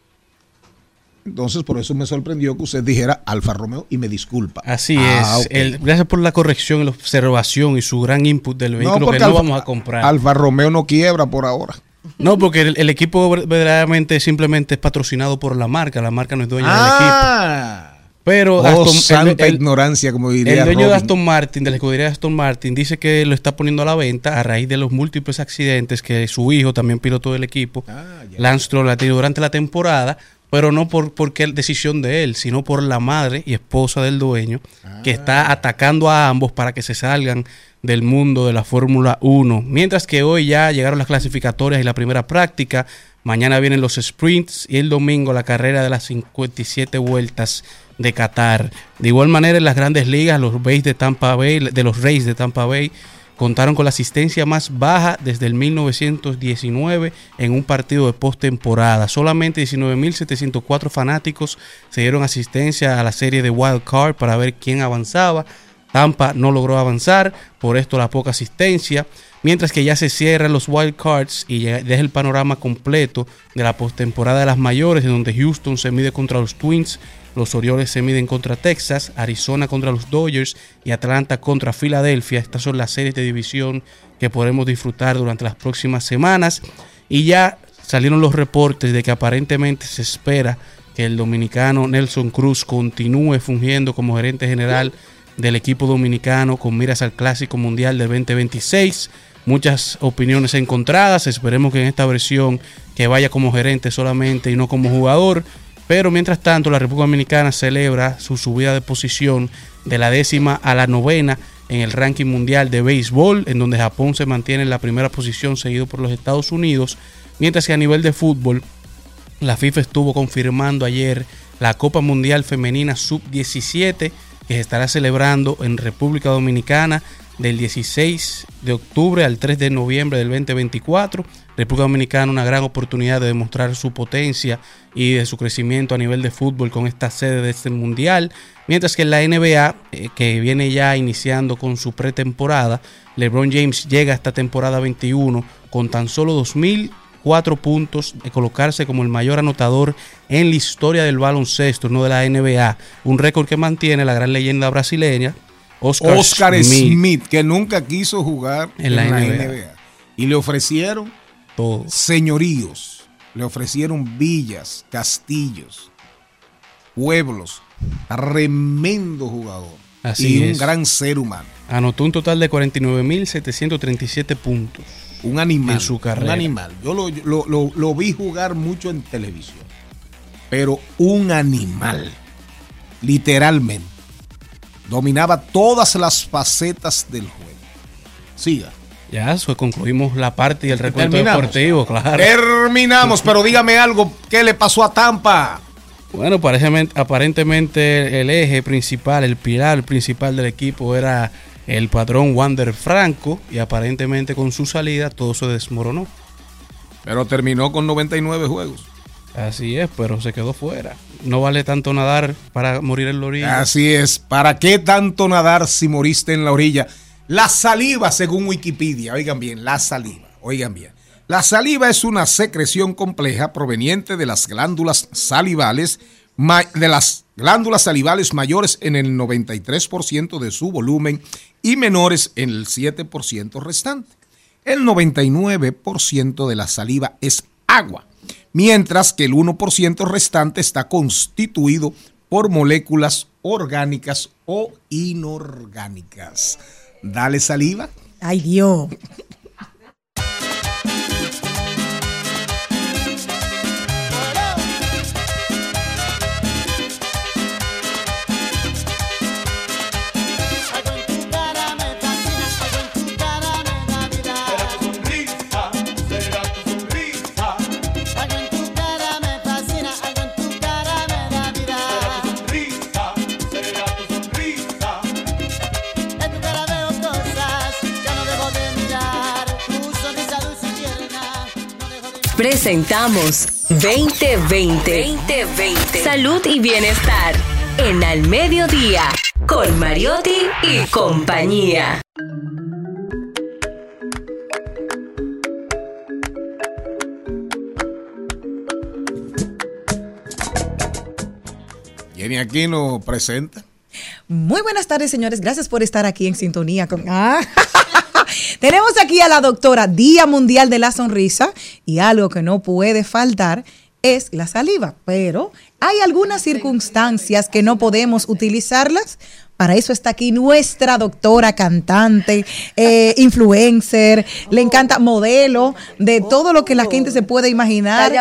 Entonces, por eso me sorprendió que usted dijera Alfa Romeo y me disculpa. Así Ah, es. El- gracias por la corrección y la observación y su gran input del vehículo que porque no Alfa- vamos a comprar. Alfa Romeo no quiebra por ahora. no, porque el, el equipo ver- verdaderamente simplemente es patrocinado por la marca. La marca no es dueña del equipo. Ah, Pero oh, Aston- santa el- ignorancia, como diría El dueño de. Aston Martin, de la escudería de Aston Martin, dice que lo está poniendo a la venta a raíz de los múltiples accidentes que su hijo, también piloto del equipo, Ah. Lance Stroll, ha tenido durante la temporada, pero no por porque decisión de él, sino por la madre y esposa del dueño, que Ah. está atacando a ambos para que se salgan del mundo de la Fórmula 1. Mientras que hoy ya llegaron las clasificatorias y la primera práctica. Mañana vienen los sprints y el domingo la carrera de las 57 vueltas de Qatar. De igual manera en las grandes ligas, los Rays de Tampa Bay, de los Rays de Tampa Bay contaron con la asistencia más baja desde el 1919 en un partido de postemporada. Solamente 19.704 fanáticos se dieron asistencia a la serie de Wild Card para ver quién avanzaba. Tampa no logró avanzar, por esto la poca asistencia. Mientras que ya se cierran los wild cards y deja el panorama completo de la postemporada de las mayores, en donde Houston se mide contra los Twins, los Orioles se miden contra Texas, Arizona contra los Dodgers y Atlanta contra Filadelfia. Estas son las series de división que podremos disfrutar durante las próximas semanas. Y ya salieron los reportes de que aparentemente se espera que el dominicano Nelson Cruz continúe fungiendo como gerente general del equipo dominicano con miras al Clásico Mundial del 2026. Muchas opiniones encontradas. Esperemos que en esta versión que vaya como gerente solamente y no como jugador. Pero mientras tanto, la República Dominicana celebra su subida de posición de la décima a la novena en el ranking mundial de béisbol, en donde Japón se mantiene en la primera posición, seguido por los Estados Unidos. Mientras que a nivel de fútbol, la FIFA estuvo confirmando ayer la Copa Mundial Femenina Sub-17 que se estará celebrando en República Dominicana del 16 de octubre al 3 de noviembre del 2024. República Dominicana una gran oportunidad de demostrar su potencia y de su crecimiento a nivel de fútbol con esta sede de este mundial. Mientras que la NBA, eh, que viene ya iniciando con su pretemporada, LeBron James llega a esta temporada 21 con tan solo 2004 puntos de colocarse como el mayor anotador en la historia del baloncesto, no de la NBA. Un récord que mantiene la gran leyenda brasileña, Oscar, Oscar Smith. Smith, que nunca quiso jugar En la NBA. Y le ofrecieron Todo. señoríos, le ofrecieron villas, castillos, pueblos. Tremendo jugador. Así y un gran ser humano. Anotó un total de 49.737 puntos. Un animal. En su carrera. Un animal. Yo lo, lo- lo- lo vi jugar mucho en televisión. Pero un animal. Literalmente. Dominaba todas las facetas del juego. Siga. Ya, eso concluimos la parte y el recuento Terminamos. deportivo, claro. Terminamos, pero dígame algo. ¿Qué le pasó a Tampa? Bueno, aparentemente el eje principal, el pilar principal del equipo era el patrón Wander Franco y aparentemente con su salida todo se desmoronó. Pero terminó con 99 juegos. Así es, pero se quedó fuera. No vale tanto nadar para morir en la orilla. Así es. ¿Para qué tanto nadar si moriste en la orilla? La saliva, según Wikipedia. Oigan bien, la saliva. Oigan bien. La saliva es una secreción compleja proveniente de las glándulas salivales, de las glándulas salivales mayores en el 93% de su volumen y menores en el 7% restante. El 99% de la saliva es agua, mientras que el 1% restante está constituido por moléculas orgánicas o inorgánicas. Dale saliva. Ay, Dios. Presentamos 2020. 2020. Salud y bienestar. En Al Mediodía. Con Mariotti y compañía. Jenny Aquino presenta. Muy buenas tardes, señores. Gracias por estar aquí en sintonía con. Ah. Tenemos aquí a la doctora Día Mundial de la Sonrisa y algo que no puede faltar es la saliva, pero hay algunas circunstancias que no podemos utilizarlas Para eso está aquí nuestra doctora cantante, eh, influencer, le encanta modelo de todo lo que la gente se puede imaginar.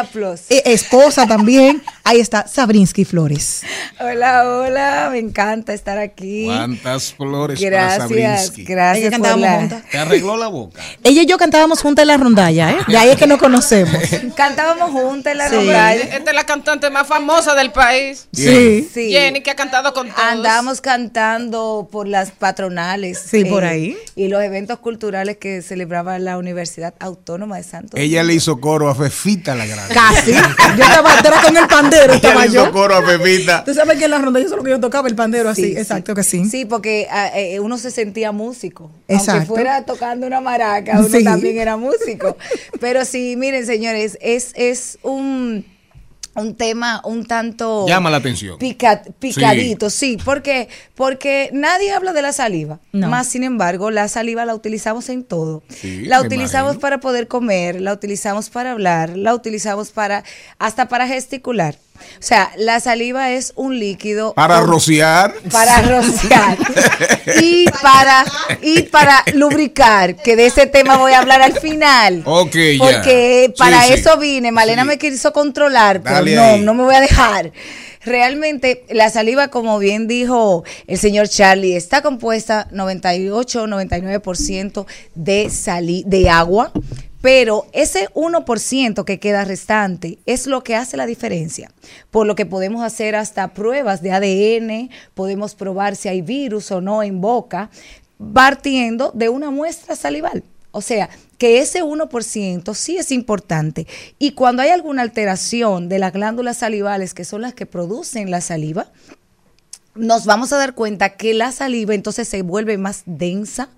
Eh, esposa también. Ahí está Sabrinsky Flores. Hola, hola, me encanta estar aquí. ¿Cuántas flores para Gracias, Sabrinsky? gracias Ella por cantábamos la- juntas. Te arregló la boca. Ella y yo cantábamos juntas en la rondalla, ¿eh? De ahí es que nos conocemos. [laughs] Cantábamos juntas en la Sí. rondalla. Esta es la cantante más famosa del país. Sí. Sí. Jenny, que ha cantado con todos. Andamos cantando por las patronales. eh, Sí, por ahí. Y los eventos culturales que celebraba la Universidad Autónoma de Santo Ella le hizo coro a Fefita la Grande. Casi. Yo estaba era con el pandero, Ella estaba le hizo yo. coro a Fefita. Tú sabes que en la rondalla solo que yo tocaba el pandero así. Sí, sí. Exacto que sí. Sí, porque ah, eh, uno se sentía músico. Exacto. Aunque fuera tocando una maraca, uno Sí. también era músico. [laughs] Pero sí, miren, señores, es, es un, un tema un tanto... Llama la atención. pica- picadito, sí. porque Porque nadie habla de la saliva. No. Más sin embargo, la saliva la utilizamos en todo. Sí, la utilizamos imagino. para poder comer, la utilizamos para hablar, la utilizamos para hasta para gesticular. O sea, la saliva es un líquido Para rociar. para rociar [laughs] y para y para lubricar, que de ese tema voy a hablar al final. Ok, ya. Porque para Sí, sí. eso vine, Malena me quiso controlar, pero Dale no, ahí. no me voy a dejar. Realmente la saliva, como bien dijo el señor Charlie, está compuesta 98 99% de sali de agua, pero ese 1% que queda restante es lo que hace la diferencia. Por lo que podemos hacer hasta pruebas de ADN, podemos probar si hay virus o no en boca, partiendo de una muestra salival. O sea, que ese 1% sí es importante. Y cuando hay alguna alteración de las glándulas salivales, que son las que producen la saliva, nos vamos a dar cuenta que la saliva entonces se vuelve más densa,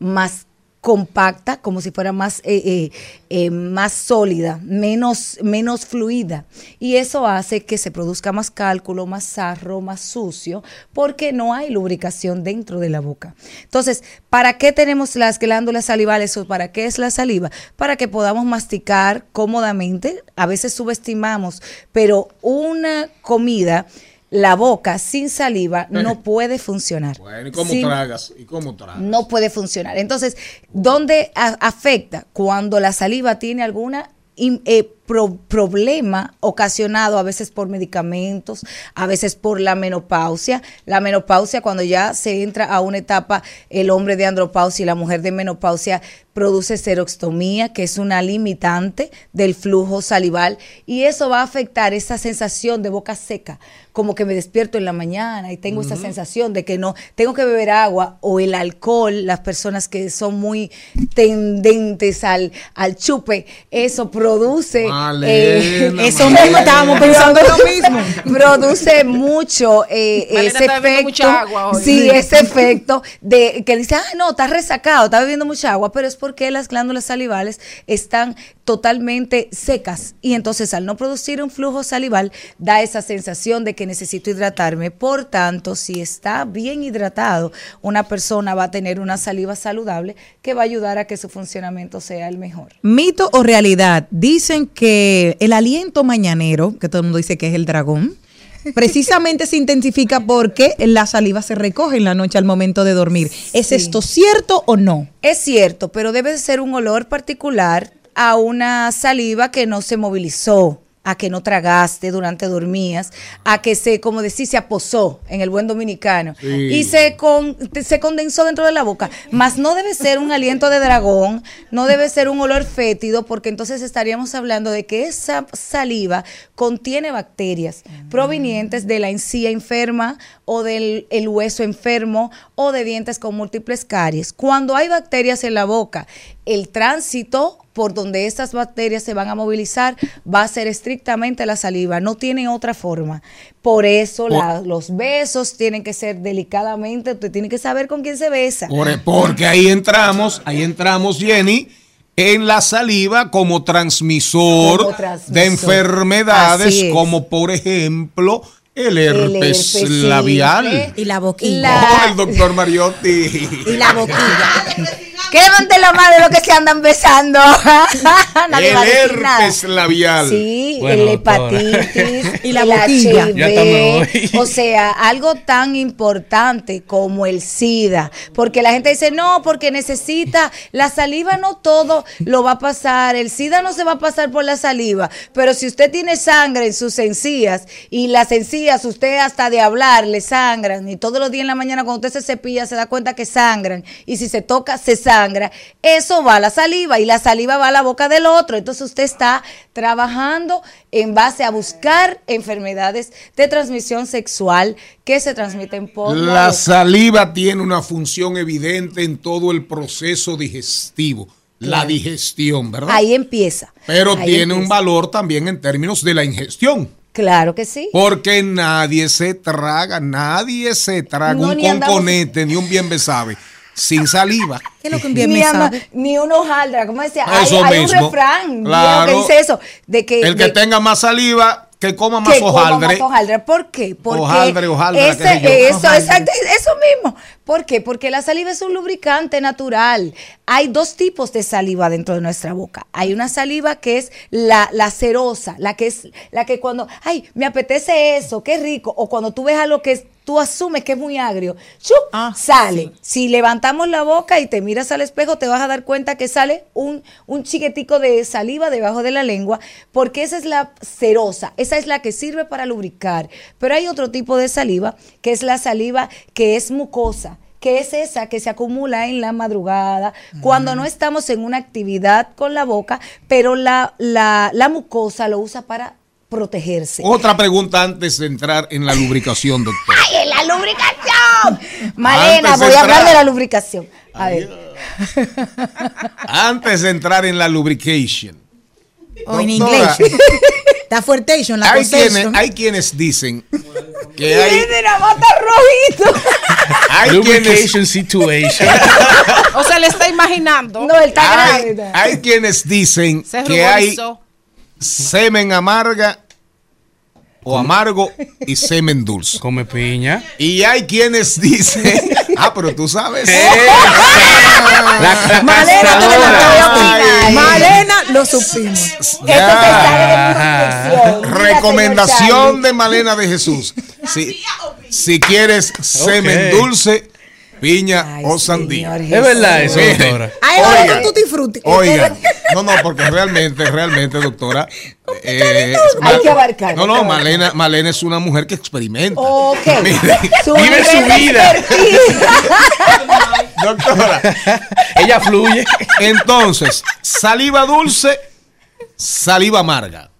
más compacta, como si fuera más, eh, eh, eh, más sólida, menos, menos fluida. Y eso hace que se produzca más cálculo, más sarro, más sucio, porque no hay lubricación dentro de la boca. Entonces, ¿para qué tenemos las glándulas salivales o para qué es la saliva? Para que podamos masticar cómodamente. A veces subestimamos, pero una comida la boca sin saliva no puede funcionar. Bueno, ¿y cómo Sin- tragas? ¿Y cómo tragas? no puede funcionar. Entonces, ¿dónde a- afecta? Cuando la saliva tiene alguna in- eh, pro- problema ocasionado a veces por medicamentos, a veces por la menopausia. La menopausia, cuando ya se entra a una etapa, el hombre de andropausia y la mujer de menopausia produce seroxtomía, que es una limitante del flujo salival, y eso va a afectar esa sensación de boca seca, como que me despierto en la mañana y tengo esa sensación de que no, tengo que beber agua o el alcohol, las personas que son muy tendentes al, al chupe, eso produce... Malena, Eso Malena. mismo estábamos pensando lo mismo. produce mucho eh, ese efecto. mucha agua hoy. Sí, ese efecto de que dice, ah, no, está resacado, está bebiendo mucha agua, pero es porque las glándulas salivales están totalmente secas y entonces al no producir un flujo salival da esa sensación de que necesito hidratarme. Por tanto, si está bien hidratado, una persona va a tener una saliva saludable que va a ayudar a que su funcionamiento sea el mejor. Mito o realidad, dicen que el aliento mañanero, que todo el mundo dice que es el dragón, precisamente se intensifica porque la saliva se recoge en la noche al momento de dormir. ¿Es Sí. esto cierto o no? Es cierto, pero debe ser un olor particular a una saliva que no se movilizó, a que no tragaste durante dormías, a que se, como decís, se aposó en el buen dominicano Sí. y se, con- se condensó dentro de la boca. Mas no debe ser un aliento de dragón, no debe ser un olor fétido, porque entonces estaríamos hablando de que esa saliva contiene bacterias provenientes de la encía enferma o del el hueso enfermo o de dientes con múltiples caries. Cuando hay bacterias en la boca, el tránsito por donde estas bacterias se van a movilizar va a ser estrictamente la saliva, no tiene otra forma. Por eso la- los besos tienen que ser delicadamente, usted tiene que saber con quién se besa. Por- porque ahí entramos, ahí entramos, Jenny, en la saliva como transmisor, Como transmisor. de enfermedades como por ejemplo el El herpes, labial. Y la boquilla. La- Oh, el doctor Mariotti. Y la boquilla. [laughs] Quémate la madre de lo que se andan besando. [laughs] Nadie El va a decir nada. herpes labial. Sí, Bueno, el doctora. hepatitis [laughs] Y la hoy. O sea, algo tan importante como el SIDA. Porque la gente dice, no, porque necesita la saliva, no todo lo va a pasar. El SIDA no se va a pasar por la saliva. Pero si usted tiene sangre en sus encías y las encías, usted hasta de hablar le sangran y todos los días en la mañana cuando usted se cepilla se da cuenta que sangran y si se toca se sangra, eso va a la saliva y la saliva va a la boca del otro. Entonces usted está trabajando en base a buscar enfermedades de transmisión sexual que se transmiten por la La saliva tiene una función evidente en todo el proceso digestivo, la digestión, ¿verdad? Ahí empieza. Pero Ahí tiene un valor también en términos de la ingestión. Claro que sí. Porque nadie se traga, nadie se traga No, un ni andamos- conconete ni un bien besabe sin saliva. ¿Qué es lo que un bien Ni, me ama- ni un hojaldra, ¿cómo decía? Hay, hay un mismo. refrán Claro. que dice eso, de que, El que de- tenga más saliva, que coma más que coma hojaldre. más hojaldre. ¿Por qué? Porque Hojaldre, hojaldra, ese- qué eso, Hojaldre. exacto, eso mismo. ¿Por qué? Porque la saliva es un lubricante natural. Hay dos tipos de saliva dentro de nuestra boca. Hay una saliva que es la, la cerosa, la que es la que cuando, ay, me apetece eso, qué rico, o cuando tú ves algo que es- tú asumes que es muy agrio, ¡chup! Ah, sale. Si levantamos la boca y te miras al espejo, te vas a dar cuenta que sale un, un chiquetico de saliva debajo de la lengua, porque esa es la cerosa, esa es la que sirve para lubricar. Pero hay otro tipo de saliva, que es la saliva que es mucosa que es esa que se acumula en la madrugada, cuando no estamos en una actividad con la boca, pero la, la, la mucosa lo usa para protegerse. Otra pregunta antes de entrar en la lubricación, doctor. ¡Ay, en la lubricación! Malena, voy a hablar de la lubricación. A ver. Antes de entrar en la lubrication. O en inglés. [laughs] La fuertation, la Hay quienes, hay quienes dicen que hay, la bata rojito. [laughs] hay Lubrication situation. [laughs] O sea, le está imaginando. No, él está hay, grande. hay quienes dicen Se que hay semen amarga o amargo y semen dulce. Come piña. Y hay quienes [laughs] dicen, ah, pero tú sabes. La, [laughs] la Malena. Ay. Malena, lo supimos. Esto te sale de Recomendación de Malena de Jesús. [laughs] Si, si quieres semen dulce, piña Ay, o sandía. Es verdad eso, doctora. Ay, Oiga. frutti. Oigan, [laughs] no, no, porque realmente, realmente, doctora. eh, Hay que abarcar, No, no. Malena, Malena es una mujer que experimenta. Ok. [laughs] Mire, Su vive su vida. [laughs] doctora. Ella fluye. Entonces, saliva dulce, saliva amarga.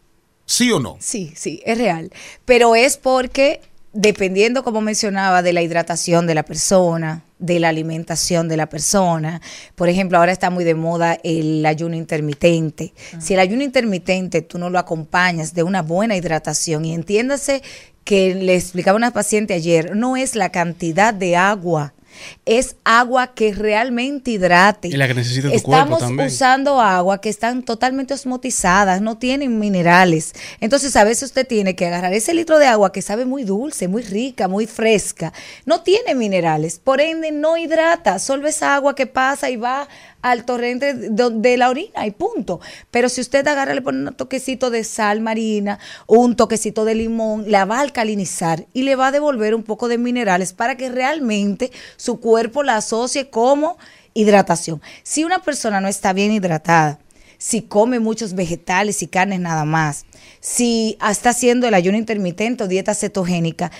¿Sí o no? Sí, sí, es real. Pero es porque, dependiendo, como mencionaba, de la hidratación de la persona, de la alimentación de la persona. Por ejemplo, ahora está muy de moda el ayuno intermitente. Si el ayuno intermitente tú no lo acompañas de una buena hidratación, y entiéndase que le explicaba a una paciente ayer, no es la cantidad de agua. Es agua que realmente hidrate. Y la que necesita tu cuerpo Estamos también. usando agua que están totalmente osmotizadas, no tienen minerales. Entonces a veces usted tiene que agarrar ese litro de agua que sabe muy dulce, muy rica, muy fresca. No tiene minerales, por ende no hidrata, solo esa agua que pasa y va al torrente de, la orina y punto. Pero si usted agarra, le pone un toquecito de sal marina un toquecito de limón, la va a alcalinizar y le va a devolver un poco de minerales para que realmente su cuerpo la asocie como hidratación. Si una persona no está bien hidratada, si come muchos vegetales y carnes nada más, si está haciendo el ayuno intermitente o dieta cetogénica,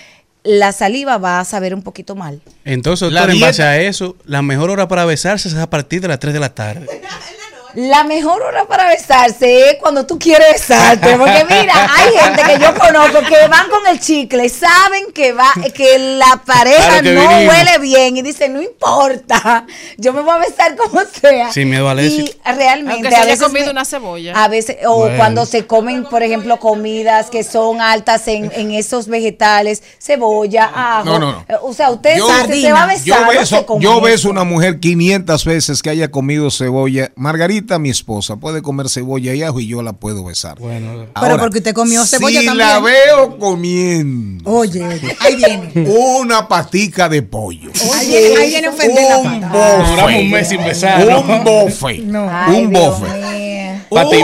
la saliva va a saber un poquito mal. Entonces, La doctor, en base a eso, la mejor hora para besarse es a partir de las 3 de la tarde. [laughs] La mejor hora para besarse es cuando tú quieres besarte. Porque mira, hay gente que yo conozco que van con el chicle, saben que va, que la pareja Claro que no vinimos. huele bien y dicen, no importa, yo me voy a besar como sea. Sin miedo al Y éxito. realmente Aunque se a haya veces comido me- una cebolla. A veces, o Bueno. cuando se comen, por ejemplo, comidas que son altas en, en esos vegetales, cebolla, ajo. No, no, no. Eh, O sea, usted Yo- se va a besar, Yo no beso una mujer 500 veces que haya comido cebolla. Margarita, mi esposa, puede comer cebolla y ajo y yo la puedo besar. Bueno, Pero porque usted comió cebolla si también. la veo comiendo Oye, oye, ahí viene. una patica de pollo, Ahí viene, ahí viene a ofender la un pata. Duramos un mes sin besar. un bofe, Ay, un Dios bofe,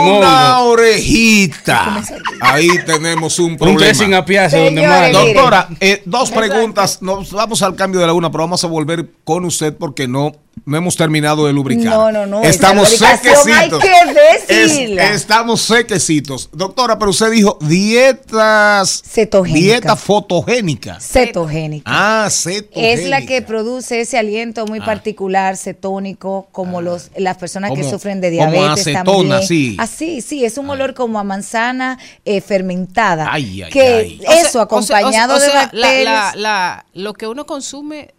una orejita. Ahí tenemos un Un problema. tres sin apiarse donde más. Doctora, eh, dos preguntas. Nos vamos al cambio de la una, pero vamos a volver con usted porque no, no hemos terminado de lubricar. No, no, no, Estamos lubricación hay sequecitos. que Es- decirla. estamos sequecitos. Doctora, pero usted dijo dietas. Cetogénica. Dieta fotogénica. Cetogénica. Ah, cetogénica. Es la que produce ese aliento muy particular, cetónico, como los las personas que Como- sufren de como diabetes acetona, también. sí. Así, sí, es un olor como a manzana eh, fermentada. Ay, ay, que ay. O sea, eso o sea, acompañado o sea, de la- la- bacterias. la- lo que uno consume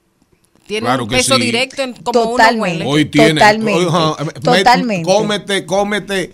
tiene Claro un peso sí. directo en cómo uno Totalmente. huele. Hoy tiene. Totalmente, me- totalmente. Cómete, cómete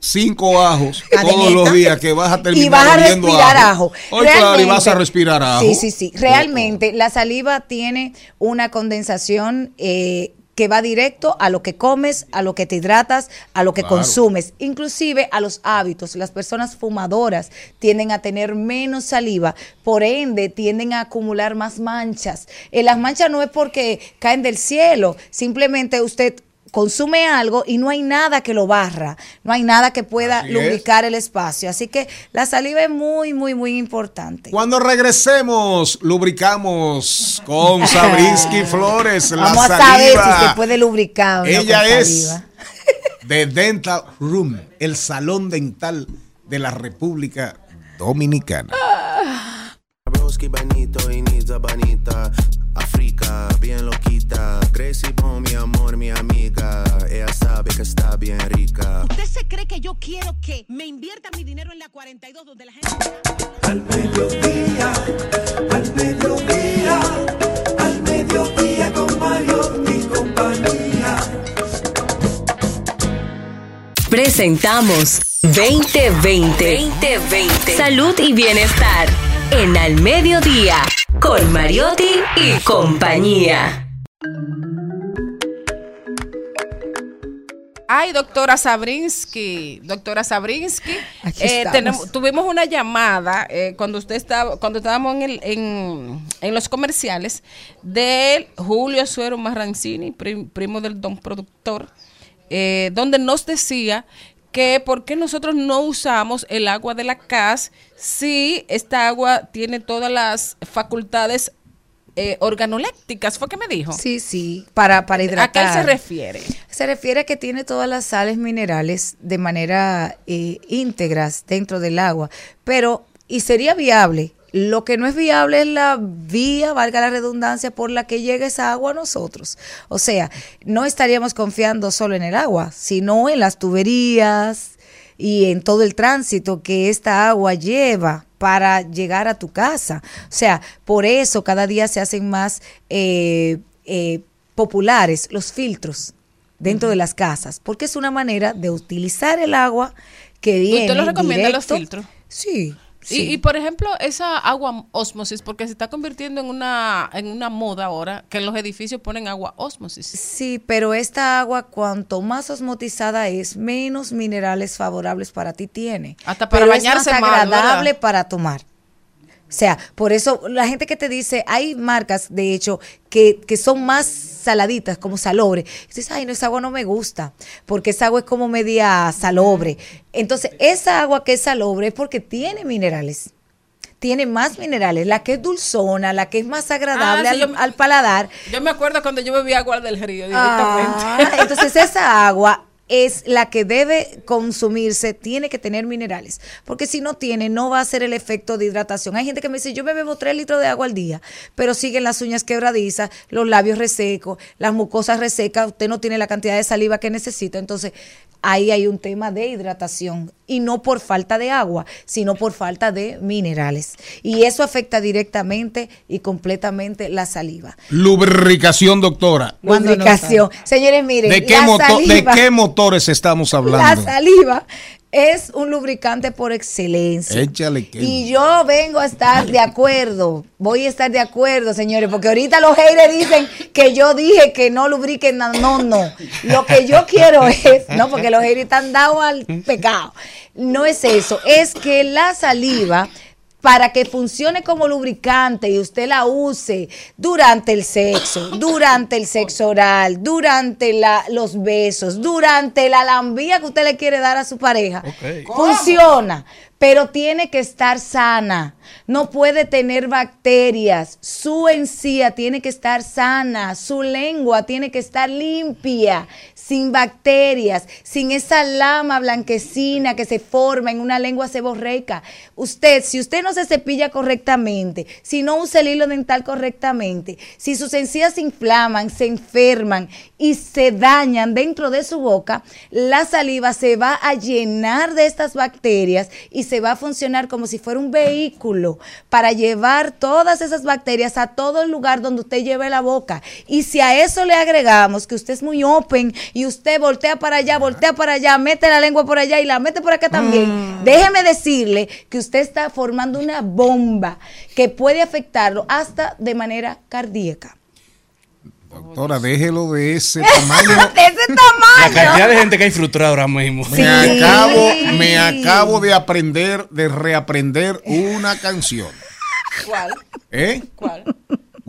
cinco ajos todos los días que vas a terminar y vas a respirar ajo. Hoy claro, y vas a respirar ajo. Sí, sí, sí. Realmente la saliva tiene una condensación eh, que va directo a lo que comes, a lo que te hidratas, a lo que Claro. consumes, inclusive a los hábitos. Las personas fumadoras tienden a tener menos saliva, por ende tienden a acumular más manchas. Eh, las manchas no es porque caen del cielo, simplemente usted consume algo y no hay nada que lo barra, no hay nada que pueda Así es. lubricar el espacio. Así que la saliva es muy, muy, muy importante. Cuando regresemos, lubricamos con [laughs] Sabrinsky Flores. La Vamos a saliva. saber si se puede lubricar no Ella con es saliva. de Dental Room, el salón dental de la República Dominicana. Africa, bien loquita. Gracie mi amor, mi amiga. Ella sabe que está bien rica. ¿Usted se cree que yo quiero que me invierta mi dinero en la 42 donde la gente... Al mediodía, al mediodía, al mediodía con Mario y compañía. Presentamos 2020. 2020. Salud y bienestar. En Al Mediodía. Con Mariotti y compañía. Ay, doctora Sabrinsky, doctora Sabrinsky, Aquí eh, tenemos- tuvimos una llamada eh, cuando usted estaba, cuando estábamos en, el- en, en los comerciales de Julio Suero Marrancini, prim- primo del don productor, eh, donde nos decía que por qué nosotros no usamos el agua de la CAS si esta agua tiene todas las facultades eh, organolépticas, fue que me dijo. Sí, sí, para, para hidratar. ¿A qué se refiere? Se refiere a que tiene todas las sales minerales de manera eh, íntegras dentro del agua, pero, y sería viable. Lo que no es viable es la vía, valga la redundancia, por la que llega esa agua a nosotros. O sea, no estaríamos confiando solo en el agua, sino en las tuberías y en todo el tránsito que esta agua lleva para llegar a tu casa. O sea, por eso cada día se hacen más eh, eh, populares los filtros dentro de las casas, porque es una manera de utilizar el agua que viene. ¿Usted lo recomienda los filtros? Sí. Y, sí. y, por ejemplo, esa agua osmosis, porque se está convirtiendo en una, en una moda ahora, que en los edificios ponen agua osmosis. Sí, pero esta agua, cuanto más osmotizada es, menos minerales favorables para ti tiene. Hasta para Pero bañarse es más agradable para tomar. O sea, por eso la gente que te dice, hay marcas, de hecho, que, que son más saladitas, como salobre. Y dices, ay, no, esa agua no me gusta, porque esa agua es como media salobre. Entonces, esa agua que es salobre es porque tiene minerales. Tiene más minerales. La que es dulzona, la que es más agradable Ah, sí, al, yo- al paladar, Yo me acuerdo cuando yo bebía agua del río directamente. Ah, entonces esa agua es la que debe consumirse, tiene que tener minerales, porque si no tiene, no va a hacer el efecto de hidratación. Hay gente que me dice, yo me bebo tres litros de agua al día, pero siguen las uñas quebradizas, los labios resecos, las mucosas resecas, usted no tiene la cantidad de saliva que necesita, entonces ahí hay un tema de hidratación y no por falta de agua, sino por falta de minerales. Y eso afecta directamente y completamente la saliva. Lubricación, doctora. Lubricación. Señores, miren, ¿De qué, la moto- ¿De saliva- qué motores estamos la hablando? saliva es un lubricante por excelencia. Échale que. Y yo vengo a estar de acuerdo, voy a estar de acuerdo, señores, porque ahorita los haters dicen que yo dije que no lubriquen, no, no, no. Lo que yo quiero es, no, porque los haters están dados al pecado. No es eso, es que la saliva para que funcione como lubricante y usted la use durante el sexo, [coughs] durante el sexo oral, durante la- los besos, durante la lambía que usted le quiere dar a su pareja. Funciona, pero tiene que estar sana. No puede tener bacterias. Su encía tiene que estar sana. Su lengua tiene que estar limpia, sin bacterias, sin esa lama blanquecina que se forma en una lengua seborreica. Usted, si usted no se cepilla correctamente, si no usa el hilo dental correctamente, si sus encías se inflaman, se enferman y se dañan dentro de su boca, la saliva se va a llenar de estas bacterias y se va a funcionar como si fuera un vehículo para llevar todas esas bacterias a todo el lugar donde usted lleve la boca. Y si a eso le agregamos que usted es muy open y usted voltea para allá, voltea para allá, mete la lengua por allá y la mete por acá también, déjeme decirle que usted está formando una bomba que puede afectarlo hasta de manera cardíaca. Doctora, déjelo de ese [laughs] tamaño. de ese La tamaño. cantidad de gente que hay frustrada ahora mismo. Me acabo, me acabo de aprender, de reaprender [laughs] una canción. ¿Cuál? ¿Eh? ¿Cuál?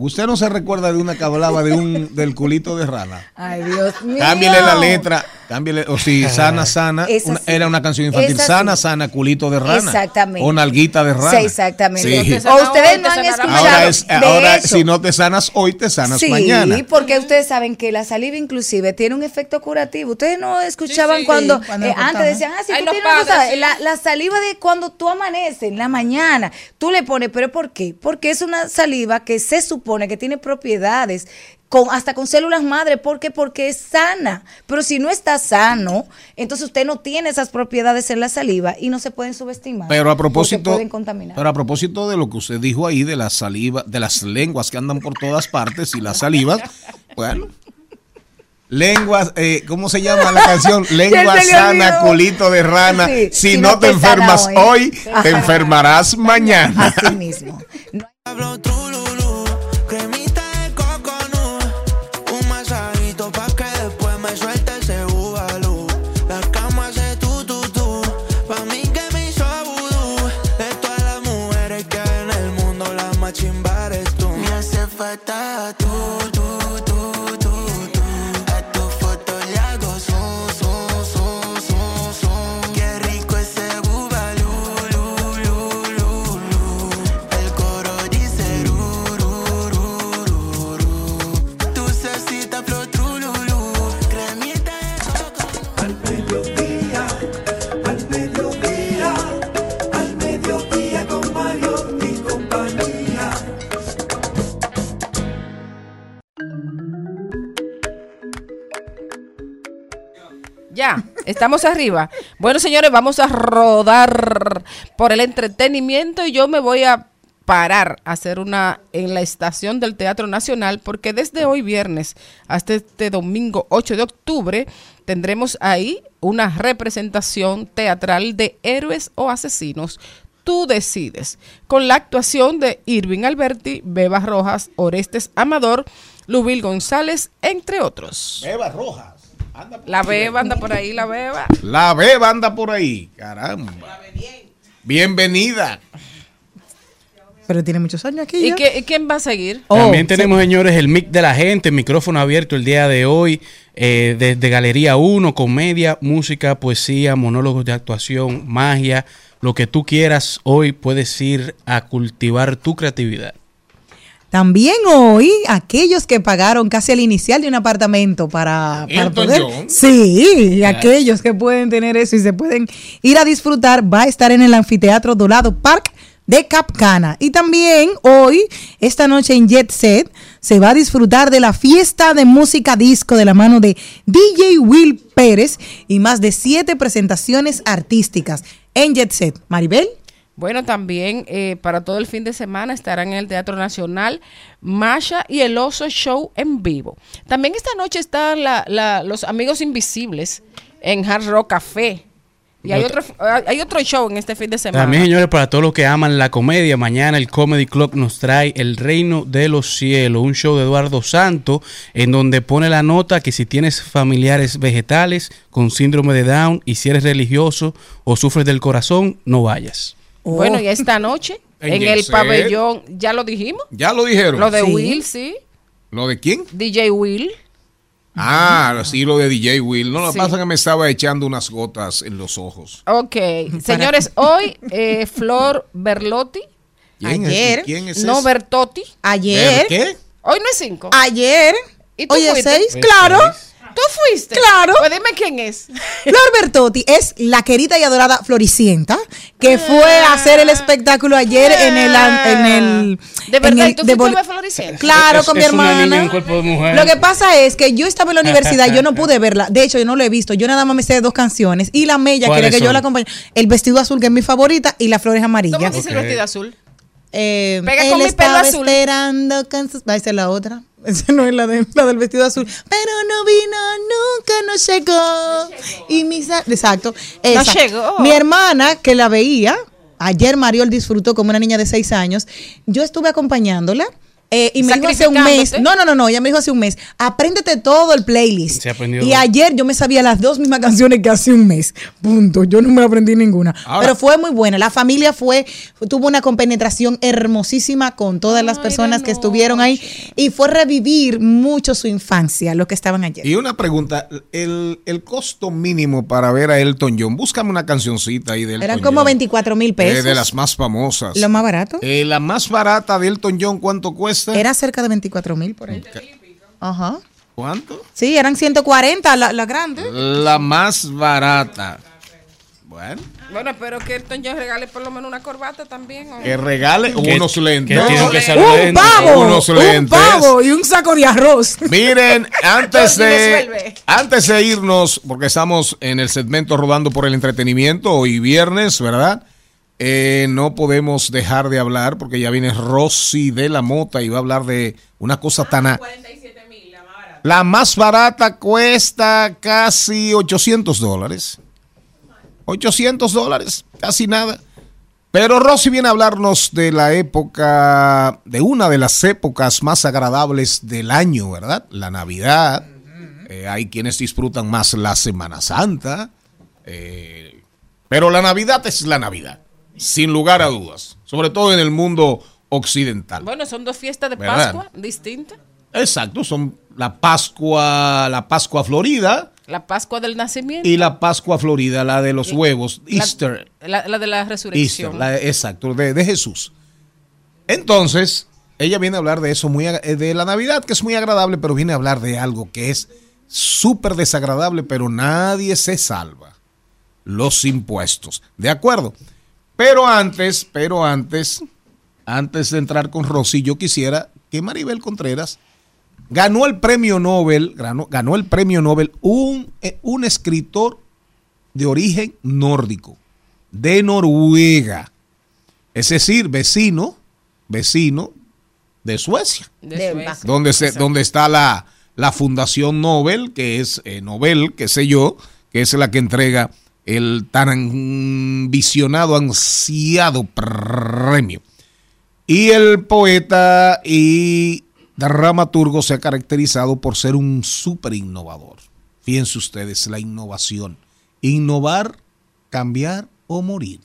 ¿Usted no se recuerda de una que hablaba de un del culito de rana? Ay, Dios mío. Cámbiale la letra, cámbiale, o si sana, sana, una- sí. era una canción infantil, Esa sí. sana, sana, culito de rana. Exactamente. O nalguita de rana. Sí, exactamente. Sí. O ustedes no han escuchado Ahora, es, de ahora eso. si no te sanas hoy, te sanas sí, mañana. porque ustedes saben que la saliva inclusive tiene un efecto curativo. Ustedes no escuchaban Sí, sí. cuando, Sí, cuando eh, antes decían, ah, si Ay, tú tienes una cosa, padres, sí. la, la saliva de cuando tú amaneces en la mañana, tú le pones, pero ¿por qué? Porque es una saliva que se supone que tiene propiedades con, hasta con células madre, ¿por qué? Porque es sana. Pero si no está sano, entonces usted no tiene esas propiedades en la saliva y no se pueden subestimar. Pero a propósito, pueden contaminar. pero a propósito de lo que usted dijo ahí de la saliva, de las lenguas que andan por todas partes y las salivas, bueno, lenguas, eh, ¿cómo se llama la canción? [laughs] Lengua sana, culito de rana. Sí, si, no, te enfermas hoy, te enfermarás mañana. Así mismo. [laughs] Cremita estamos arriba. Bueno, señores, vamos a rodar por el entretenimiento y yo me voy a parar a hacer una en la estación del Teatro Nacional porque desde hoy viernes hasta este domingo 8 de octubre tendremos ahí una representación teatral de héroes o asesinos. Tú decides. Con la actuación de Irving Alberti, Beba Rojas, Orestes Amador, Lubil González, entre otros. Beba Rojas. La beba anda por ahí, la beba. La beba anda por ahí, caramba. Bienvenida. Pero tiene muchos años aquí. ¿Y, ya. qué- y quién va a seguir? También tenemos, señores, el mic de la gente, micrófono abierto el día de hoy, eh, desde Galería 1, comedia, música, poesía, monólogos de actuación, magia, lo que tú quieras, hoy puedes ir a cultivar tu creatividad. También hoy, aquellos que pagaron casi el inicial de un apartamento para, para poder. John. Sí, aquellos que pueden tener eso y se pueden ir a disfrutar, va a estar en el anfiteatro Dorado Park de Capcana. Y también hoy, esta noche en Jet Set, se va a disfrutar de la fiesta de música disco de la mano de DJ Will Pérez y más de siete presentaciones artísticas en Jet Set. Maribel. Bueno, también eh, para todo el fin de semana estarán en el Teatro Nacional Masha y el Oso Show en vivo. También esta noche están la- la- los Amigos Invisibles en Hard Rock Café. Y hay otro, hay otro show en este fin de semana. También, señores, para todos los que aman la comedia, mañana el Comedy Club nos trae El Reino de los Cielos, un show de Eduardo Santo, en donde pone la nota que si tienes familiares vegetales con síndrome de Down y si eres religioso o sufres del corazón, no vayas. Bueno, y esta noche, En en, el pabellón, ¿ya lo dijimos? Ya lo dijeron. Lo de Sí. Will, sí. ¿Lo de quién? DJ Will. Ah, sí, lo de DJ Will. No, lo que Sí. pasa es que me estaba echando unas gotas en los ojos. Ok, [laughs] señores, hoy eh, Flor Berlotti. ¿Quién es- Ayer. quién es No ese? Bertotti. Ayer. ¿Qué? Hoy no es cinco. Ayer. ¿Y tú Hoy es fuiste? seis, claro. ¿Tú fuiste? Claro. Pues dime quién es. [laughs] Flor Bertotti es la querida y adorada Floricienta, que fue a hacer el espectáculo ayer en el... En el De en verdad, el- ¿y tú de fuiste a Floricienta? Claro, Es- con mi es una hermana. niña en cuerpo de mujer. Lo que pasa es que yo estaba en la universidad, yo no [laughs] pude verla. De hecho, yo no lo he visto. Yo nada más me sé dos canciones. Y la Mella ¿Cuáles quiere que yo la acompañe. El vestido azul, que es mi favorita, y las flores amarillas. ¿Cómo dice el vestido azul? Eh, Pega él con mi pelo estaba azul. esperando con sus- Va a ser la otra. Esa no es la, de, la del vestido azul. Pero no vino, nunca nos llegó. Y mis Exacto. esa. llegó. Mi hermana, que la veía, ayer Mariol disfrutó como una niña de seis años. Yo estuve acompañándola. Eh, y me dijo hace un mes, no, no, no, no, ella me dijo hace un mes, apréndete todo el playlist. Se aprendió. Y ayer yo me sabía las dos mismas canciones que hace un mes. Punto. Yo no me aprendí ninguna. Ahora- Pero fue muy buena. La familia fue, tuvo una compenetración hermosísima con todas las personas que estuvieron ahí. Y fue revivir mucho su infancia, lo que estaban ayer. Y una pregunta, el, el costo mínimo para ver a Elton John, búscame una cancioncita ahí de Elton Eran como John. 24 mil Eh, pesos. de las más famosas. Lo más barato. Eh, la más barata de Elton John, ¿cuánto cuesta? Era cerca de 24 mil por ahí. Ajá. ¿Cuánto? Sí, eran 140 la, la grande. La más barata. Bueno, Bueno, espero que Elton John regale por lo menos una corbata también. ¿o? que regale unos lentes. que tienen que ser Un lentes. pavo, Unos un lentes. pavo y un saco de arroz. Miren, [laughs] antes de, antes de irnos, porque estamos en el segmento rodando por el entretenimiento, hoy viernes, ¿verdad? Eh, no podemos dejar de hablar, porque ya viene Rosy de la Mota y va a hablar de una cosa tan... a- 47 mil, la más barata. La más barata cuesta casi 800 dólares. 800 dólares, casi nada. Pero Rosy viene a hablarnos de la época, de una de las épocas más agradables del año, ¿verdad? La Navidad. Eh, hay quienes disfrutan más la Semana Santa. eh, pero la Navidad es la Navidad, sin lugar a dudas. Sobre todo en el mundo occidental. Bueno, son dos fiestas de ¿Verdad? Pascua distintas. Exacto, son la Pascua, la Pascua Florida La Pascua del Nacimiento. y la Pascua Florida, la de los huevos, la- Easter. La, la de la resurrección. Easter, la- exacto, de, de Jesús. Entonces, ella viene a hablar de eso, muy, eh, de la Navidad, que es muy agradable, pero viene a hablar de algo que es súper desagradable, pero nadie se salva. Los impuestos. ¿De acuerdo? Pero antes, pero antes, antes de entrar con Rosy, yo quisiera que Maribel Contreras ganó el premio Nobel, ganó, ganó el premio Nobel un, eh, un escritor de origen nórdico, de Noruega. Es decir, vecino, vecino de Suecia, de Suecia. Donde, se, donde está la, la Fundación Nobel, que es eh, Nobel, qué sé yo, que es la que entrega el tan visionado, ansiado premio. Y el poeta y dramaturgo se ha caracterizado por ser un súper innovador. Fíjense ustedes, la innovación. Innovar, cambiar o morir.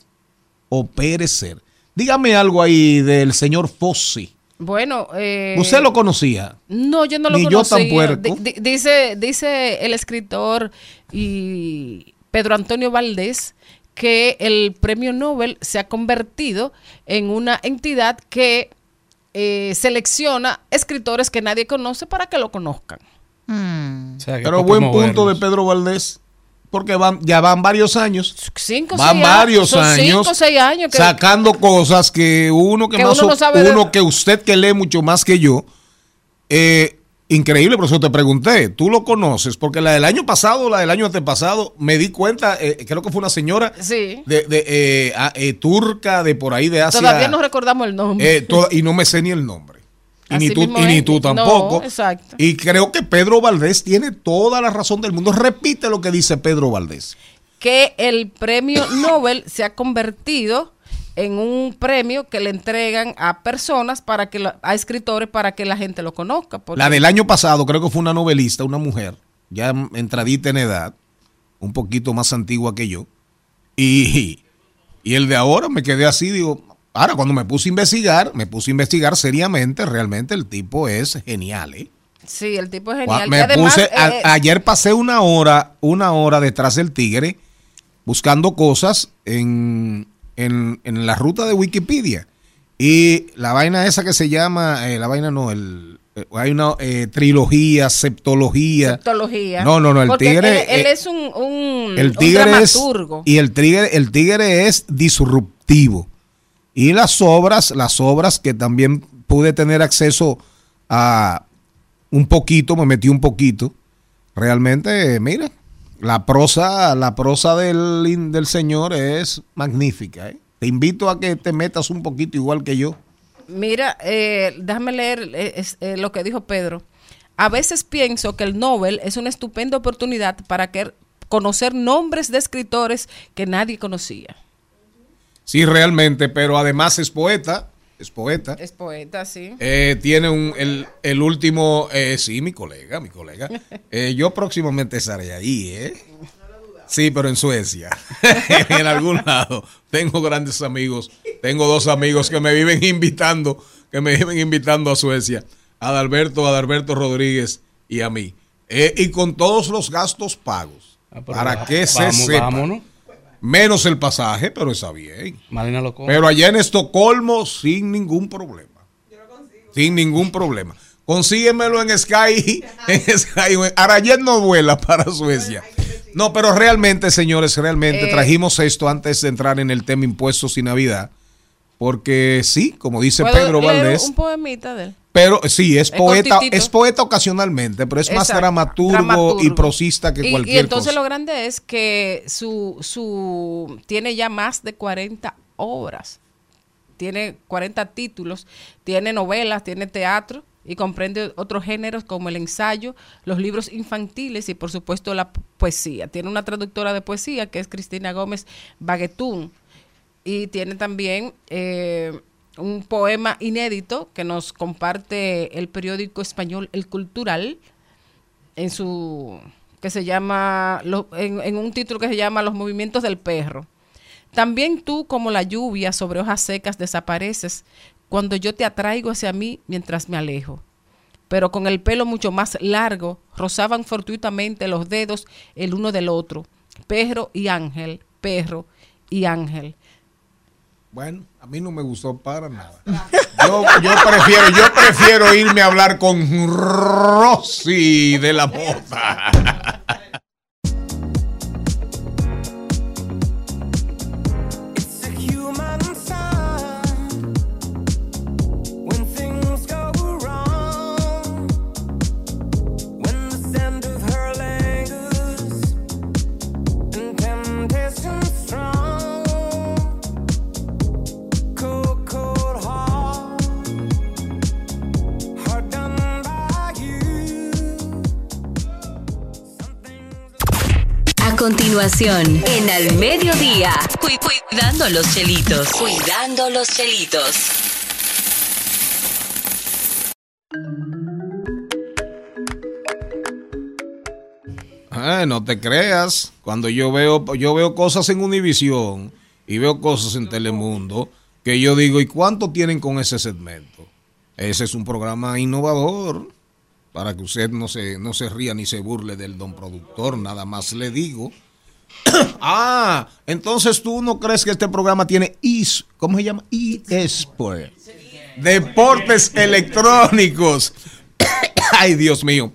O perecer. Dígame algo ahí del señor Fossi. Bueno, eh, ¿Usted lo conocía? No, yo no lo Ni yo conocía. di- dice, dice el escritor y Pedro Antonio Valdés que el premio Nobel se ha convertido en una entidad que eh, selecciona escritores que nadie conoce para que lo conozcan. Mm. O sea, que Pero buen punto de Pedro Valdés. Porque van, ya van varios años. Cinco, Van seis varios son años Cinco, seis años que, sacando cosas que uno que, Que más uno no o- sabe de- uno que usted que lee mucho más que yo eh, increíble por eso te pregunté tú lo conoces porque la del año pasado la del año antepasado me di cuenta eh, creo que fue una señora Sí. de, de, eh, a- eh, turca de por ahí de Asia. Todavía no recordamos el nombre. eh, toda- y no me sé ni el nombre. Y Así ni tú, y ni tú No, tampoco. exacto. y creo que Pedro Valdés tiene toda la razón del mundo. Repite lo que dice Pedro Valdés. Que el premio Nobel se ha convertido en un premio que le entregan a personas para que la- a escritores para que la gente lo conozca. La del año pasado creo que fue una novelista, una mujer, ya entradita en edad, un poquito más antigua que yo. Y, y el de ahora me quedé así, digo, ahora cuando me puse a investigar, me puse a investigar seriamente, realmente el tipo es genial, ¿eh? Sí, el tipo es genial. Me además, puse, a- eh, ayer pasé una hora, una hora detrás del tigre buscando cosas en, en, en la ruta de Wikipedia. Y la vaina esa que se llama, eh, la vaina no, el, eh, hay una eh, trilogía, septología. septología. No, no, no, el Porque tigre, Él, él eh, es un, un, El un tigre es dramaturgo. y el tigre, el tigre es disruptivo. Y las obras, las obras que también pude tener acceso a un poquito, me metí un poquito. Realmente, mira, la prosa, la prosa del, del señor es magnífica. ¿eh? Te invito a que te metas un poquito igual que yo. Mira, eh, déjame leer eh, es- eh, lo que dijo Pedro. A veces pienso que el Nobel es una estupenda oportunidad para que, conocer nombres de escritores que nadie conocía. Sí, realmente, pero además es poeta, es poeta. Es poeta, sí. Eh, tiene un, el, el último, eh, sí, mi colega, mi colega. [laughs] Eh, yo próximamente estaré ahí, ¿eh? Sí, pero en Suecia, [laughs] en algún lado. Tengo grandes amigos, tengo dos amigos que me viven invitando, que me viven invitando a Suecia, a Adalberto, a Adalberto Rodríguez y a mí. Eh, y con todos los gastos pagos, para va- que se vamos, sepa. vámonos. Menos el pasaje, pero está bien. Marina lo coge. Pero allá en Estocolmo sin ningún problema. Sin ningún problema. Consíguemelo en Sky. [laughs] En Sky. Ahora ayer no vuela para Suecia. No, pero realmente, señores, realmente Eh. trajimos esto antes de entrar en el tema impuestos y Navidad. Porque sí, como dice ¿Puedo Pedro Valdés, un poemita de él? Pero sí, es Es poeta, cortitito. es poeta ocasionalmente, pero es más dramaturgo, dramaturgo. y prosista que Y- cualquier y, entonces cosa. lo grande es que su, su tiene ya más de 40 obras. Tiene 40 títulos, tiene novelas, tiene teatro y comprende otros géneros como el ensayo, los libros infantiles y por supuesto la po- poesía. Tiene una traductora de poesía que es Cristina Gómez Baguetún y tiene también eh, un poema inédito que nos comparte el periódico español El Cultural en su que se llama en un título que se llama Los movimientos del perro. También tú como la lluvia sobre hojas secas desapareces cuando yo te atraigo hacia mí mientras me alejo. Pero con el pelo mucho más largo rozaban fortuitamente los dedos el uno del otro. Perro y ángel, perro y ángel. Bueno, a mí no me gustó para nada. Yo, yo prefiero, yo prefiero irme a hablar con Rosy de la Mota. Continuación, en Al Mediodía, cu- cuidando los chelitos. Cuidando los chelitos. Ah, no te creas. Cuando yo veo, yo veo cosas en Univisión y veo cosas en Telemundo que yo digo, ¿y cuánto tienen con ese segmento? Ese es un programa innovador para que usted no se, no se ría ni se burle del don productor, nada más le digo. [coughs] ah, entonces tú no crees que este programa tiene is, ¿cómo se llama? eSport. Deportes electrónicos. [coughs] Ay, Dios mío.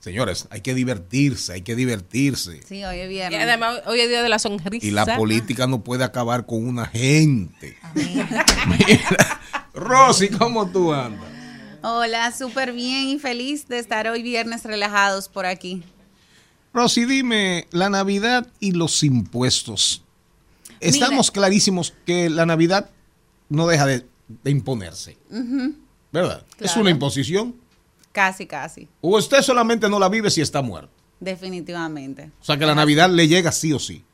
Señores, hay que divertirse, hay que divertirse. Sí, hoy es Y viernes. además hoy es día de la sonrisa. Y la política no puede acabar con una gente. [laughs] Mira, Rosy, ¿cómo tú andas? Hola, súper bien y feliz de estar hoy viernes relajados por aquí. Rosy, dime, la Navidad y los impuestos. Estamos clarísimos que la Navidad no deja de, de imponerse, ¿verdad? Es una imposición. Casi, casi. O usted solamente no la vive si está muerto. definitivamente. O sea que la Navidad le llega sí o sí.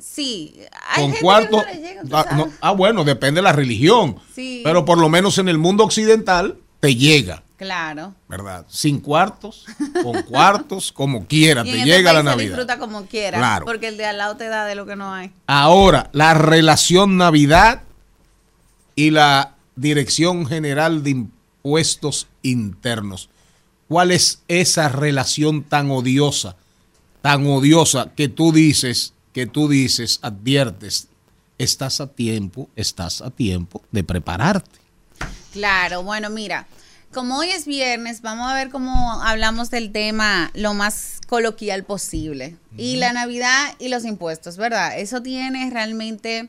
Sí, hay Con gente cuarto. que no le llega, ah, no, ah, bueno, depende de la religión. Sí. Pero por lo menos en el mundo occidental te llega, Claro. ¿verdad? Sin cuartos, con [laughs] cuartos, como quiera, Y te en llega este la país se Navidad. disfruta como quiera, Claro. porque el de al lado te da de lo que no hay. Ahora, la relación Navidad y la Dirección General de Impuestos Internos. ¿Cuál es esa relación tan odiosa, tan odiosa que tú dices, que tú dices, adviertes, estás a tiempo, estás a tiempo de prepararte? Claro, bueno, mira, como hoy es viernes, vamos a ver cómo hablamos del tema lo más coloquial posible. Y la Navidad y los impuestos, ¿verdad? Eso tiene realmente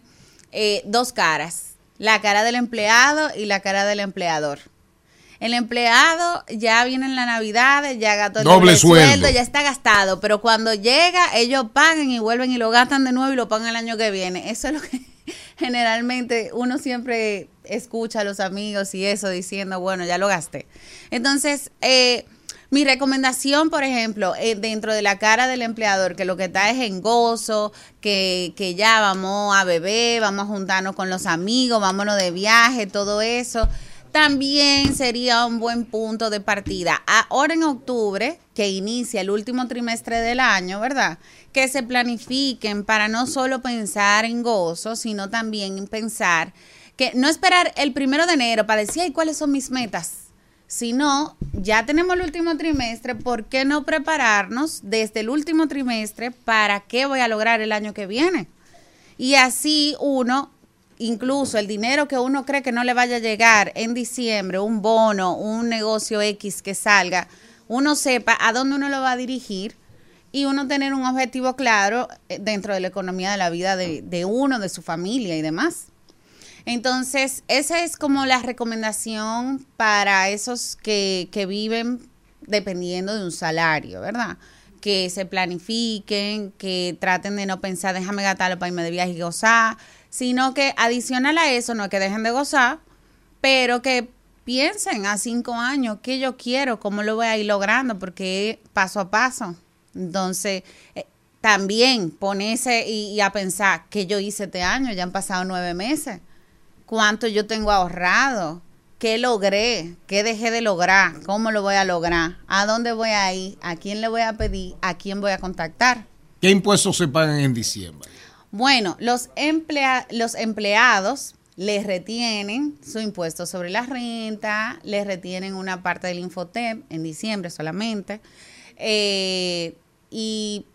eh, dos caras, la cara del empleado y la cara del empleador. El empleado ya viene en la Navidad, ya gastó el Doble sueldo. ya está gastado, pero cuando llega, ellos pagan y vuelven y lo gastan de nuevo y lo pagan el año que viene. Eso es lo que [laughs] generalmente uno siempre escucha a los amigos y eso diciendo, bueno, ya lo gasté. Entonces, eh, mi recomendación, por ejemplo, eh, dentro de la cara del empleador, que lo que está es en gozo, que, que ya vamos a beber, vamos a juntarnos con los amigos, vámonos de viaje, todo eso, también sería un buen punto de partida. Ahora en octubre, que inicia el último trimestre del año, ¿verdad? Que se planifiquen para no solo pensar en gozo, sino también en pensar que no esperar el primero de enero para decir, ay, ¿cuáles son mis metas? Sino, ya tenemos el último trimestre, ¿por qué no prepararnos desde el último trimestre para qué voy a lograr el año que viene? Y así uno, incluso el dinero que uno cree que no le vaya a llegar en diciembre, un bono, un negocio X que salga, uno sepa a dónde uno lo va a dirigir y uno tener un objetivo claro eh, dentro de la economía de la vida de, de uno, de su familia y demás. Entonces, esa es como la recomendación para esos que, que viven dependiendo de un salario, ¿verdad? Que se planifiquen, que traten de no pensar, déjame gastarlo para irme de viaje y gozar, sino que adicional a eso, no que dejen de gozar, pero que piensen a cinco años qué yo quiero, cómo lo voy a ir logrando, porque paso a paso. Entonces, eh, también ponerse y, y a pensar qué yo hice este año, ya han pasado nueve meses cuánto yo tengo ahorrado, qué logré, qué dejé de lograr, cómo lo voy a lograr, a dónde voy a ir, a quién le voy a pedir, a quién voy a contactar. ¿Qué impuestos se pagan en diciembre? Bueno, los, emplea los empleados les retienen su impuesto sobre la renta, les retienen una parte del Infotep en diciembre solamente, eh, y,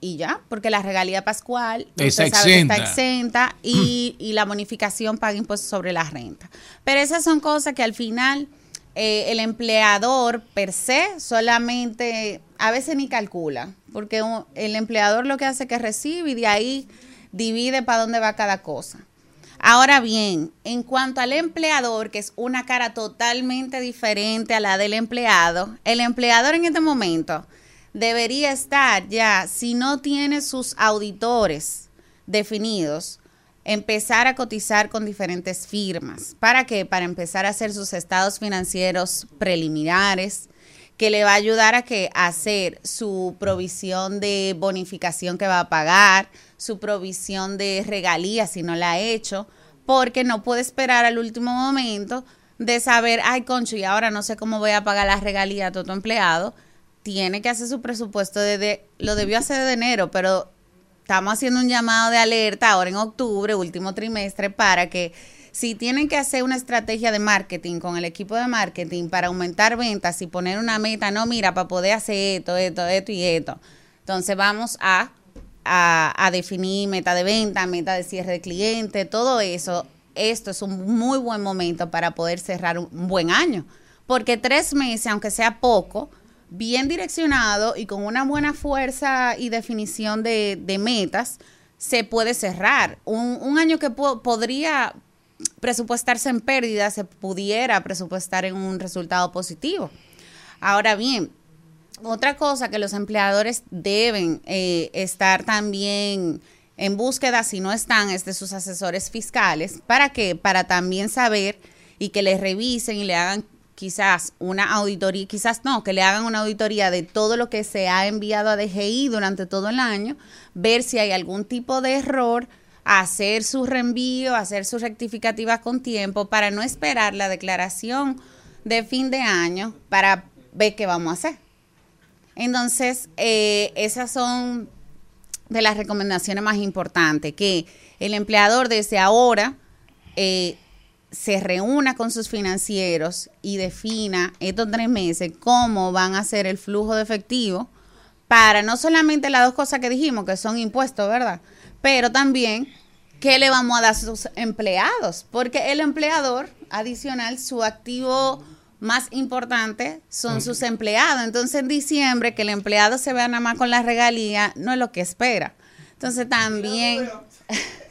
y ya, porque la regalía pascual Está que está exenta. exenta y, y la bonificación paga impuestos sobre la renta. Pero esas son cosas que al final eh, el empleador per se solamente a veces ni calcula, porque el empleador lo que hace es que recibe y de ahí divide para dónde va cada cosa. Ahora bien, en cuanto al empleador, que es una cara totalmente diferente a la del empleado, el empleador en este momento debería estar ya, si no tiene sus auditores definidos, empezar a cotizar con diferentes firmas. ¿Para qué? Para empezar a hacer sus estados financieros preliminares, que le va a ayudar a que a hacer su provisión de bonificación que va a pagar, su provisión de regalías si no la ha hecho, porque no puede esperar al último momento de saber, ay, concho, y ahora no sé cómo voy a pagar las regalías a todo empleado. Tiene que hacer su presupuesto desde, lo debió hacer de enero, pero estamos haciendo un llamado de alerta ahora en octubre, último trimestre, para que si tienen que hacer una estrategia de marketing con el equipo de marketing para aumentar ventas y poner una meta, no, mira, para poder hacer esto, esto, esto y esto. Entonces vamos a, a, a definir meta de venta, meta de cierre de cliente, todo eso. Esto es un muy buen momento para poder cerrar un, un buen año. Porque tres meses, aunque sea poco, bien direccionado y con una buena fuerza y definición de, metas, se puede cerrar. Un, año que po- podría presupuestarse en pérdida, se pudiera presupuestar en un resultado positivo. Ahora bien, otra cosa que los empleadores deben eh, estar también en búsqueda, si no están, es de sus asesores fiscales. ¿Para qué? Para también saber y que les revisen y le hagan quizás una auditoría, quizás no, que le hagan una auditoría de todo lo que se ha enviado a DGI durante todo el año, ver si hay algún tipo de error, hacer su reenvío, hacer sus rectificativas con tiempo para no esperar la declaración de fin de año para ver qué vamos a hacer. Entonces, eh, esas son de las recomendaciones más importantes, que el empleador desde ahora eh, se reúna con sus financieros y defina estos tres meses cómo van a ser el flujo de efectivo para no solamente las dos cosas que dijimos, que son impuestos, ¿verdad? Pero también qué le vamos a dar a sus empleados, porque el empleador adicional, su activo más importante son sus empleados. Entonces en diciembre que el empleado se vea nada más con la regalía no es lo que espera. Entonces también, [laughs]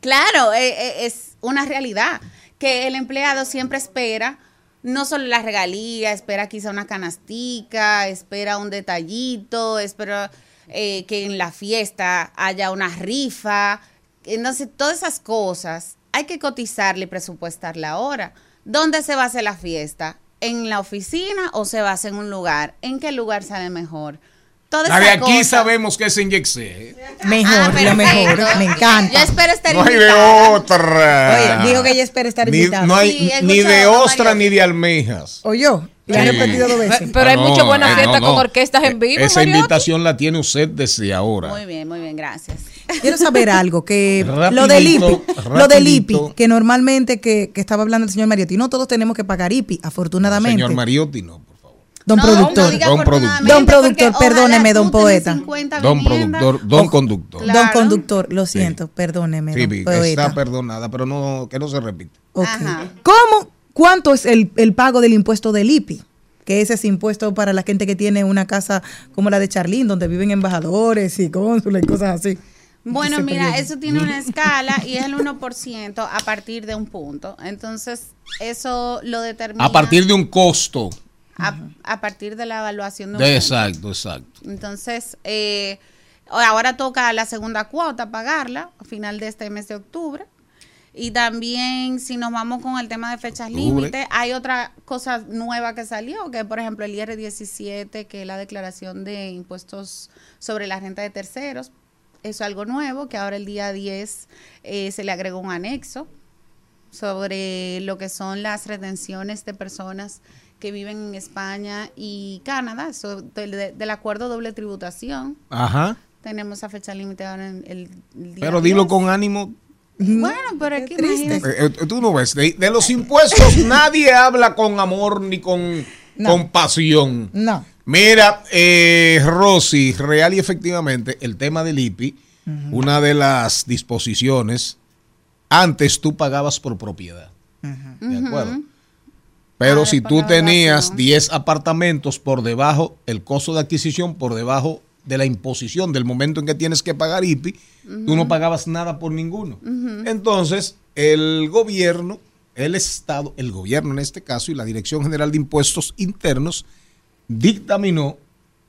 claro, eh, eh, es una realidad que el empleado siempre espera no solo la regalía, espera quizá una canastica, espera un detallito, espera eh, que en la fiesta haya una rifa. Entonces, todas esas cosas hay que cotizarle y presupuestarle ahora. ¿Dónde se va a hacer la fiesta? ¿En la oficina o se va a hacer en un lugar? ¿En qué lugar sale mejor? Toda La aquí cosa. sabemos que es en Yexé. Mejor, Ah, lo mejor. Me encanta. Yo espero estar No hay de invitada. otra. Oye, dijo que ella espera estar Ni, invitada. no hay Sí, ni de ostra ni de almejas. ¿O yo? Le he Sí. repetido dos veces. Pero hay Ah, mucha buena eh, fiesta con orquestas en vivo, Esa Mariotti. invitación la tiene usted desde ahora. Muy bien, muy bien, gracias. Quiero saber [laughs] algo, que Rapidito, lo del IPI, lo del IPI, que normalmente que, que estaba hablando el señor Mariotti, no todos tenemos que pagar IPI, afortunadamente. Señor Mariotti, no. Don No, productor. no Don productor. Don productor, perdóneme, don poeta. 50 Don productor, don conductor. Don conductor, lo siento, perdóneme, don Sí, poeta. está perdonada, pero no que no se repite. Ok. Ajá. ¿Cómo? ¿Cuánto es el, el pago del impuesto del IPI? Que es ese impuesto para la gente que tiene una casa como la de Charlín, donde viven embajadores y cónsules y cosas así. Bueno, Ese mira, periodo. eso tiene una escala y es el 1% a partir de un punto. Entonces, eso lo determina A partir de un costo. A, a partir de la evaluación de un exacto, exacto. Entonces, eh, ahora toca la segunda cuota pagarla a final de este mes de octubre. Y también, si nos vamos con el tema de fechas Octubre. límite, hay otra cosa nueva que salió, que por ejemplo el IR17, que es la declaración de impuestos sobre la renta de terceros. Eso es algo nuevo, que ahora el día 10 eh, se le agregó un anexo sobre lo que son las retenciones de personas que viven en España y Canadá, del, de- del acuerdo doble tributación. Ajá. Tenemos a fecha límite ahora en el, el día Pero dilo 10. con ánimo. Bueno, pero imagínate. Eh, eh, tú no ves, de, de los impuestos [laughs] nadie habla con amor ni con No. compasión. No. Mira, eh, Rosy, real y efectivamente, el tema del IPI, una de las disposiciones, antes tú pagabas por propiedad. ¿De acuerdo? Pero si tú tenías ración. 10 apartamentos por debajo, el costo de adquisición por debajo de la imposición del momento en que tienes que pagar IPI, tú no pagabas nada por ninguno. Entonces, el gobierno, el Estado, el gobierno en este caso y la Dirección General de Impuestos Internos dictaminó,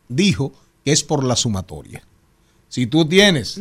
dijo que es por la sumatoria. Si tú tienes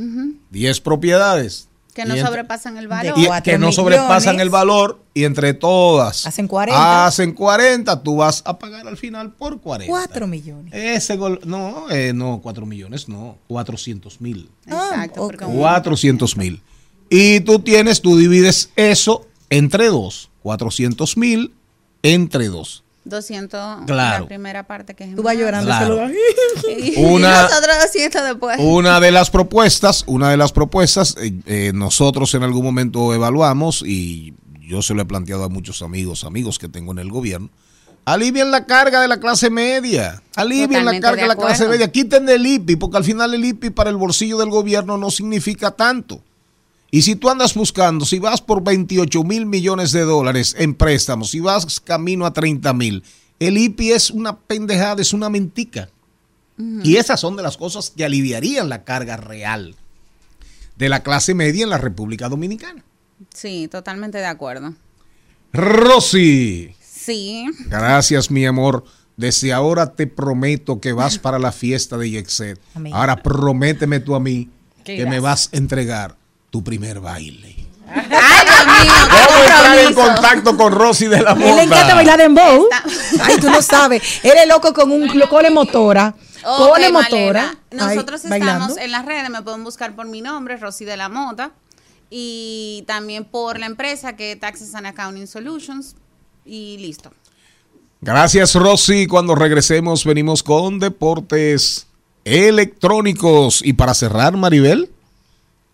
10 propiedades Que no sobrepasan el valor. y Cuatro que no millones. sobrepasan el valor y entre todas Hacen 40. hacen 40, tú vas a pagar al final por 40. Cuatro millones. Ese gol, no, eh, no, 4 millones, no, 400 mil. Exacto. Ah, porque ok. un- 400 mil. Y tú tienes, tú divides eso entre dos. 400 mil entre dos. 200 Claro. la primera parte que es Tú vas llorando Claro. [laughs] Y, Una- nosotros 200 después. Una de las propuestas, una de las propuestas, eh, eh, nosotros en algún momento evaluamos y yo se lo he planteado a muchos amigos, amigos que tengo en el gobierno. Alivien la carga de la clase media. Alivien la carga de de la clase media. Quiten el IPI, porque al final el IPI para el bolsillo del gobierno no significa tanto. Y si tú andas buscando, si vas por 28 mil millones de dólares en préstamos, si vas camino a 30 mil, el IPI es una pendejada, es una mentica. Y esas son de las cosas que aliviarían la carga real de la clase media en la República Dominicana. Sí, totalmente de acuerdo. Rosy, Sí. gracias mi amor. Desde ahora te prometo que vas para la fiesta de Yexet. Ahora prométeme tú a mí ¿Qué que me vas a entregar tu primer baile. ¿Cómo entrar en contacto con Rosy de la Él le encanta Mota? bailar en bow. Ay, tú no sabes. Él es loco con un cole motora. Ok, Cole Malena, motora. Ay, Nosotros bailando. estamos en las redes, me pueden buscar por mi nombre, Rosy de la Mota, y también por la empresa que es Taxes and Accounting Solutions, y listo. Gracias, Rosy. Cuando regresemos, venimos con deportes electrónicos. Y para cerrar, Maribel,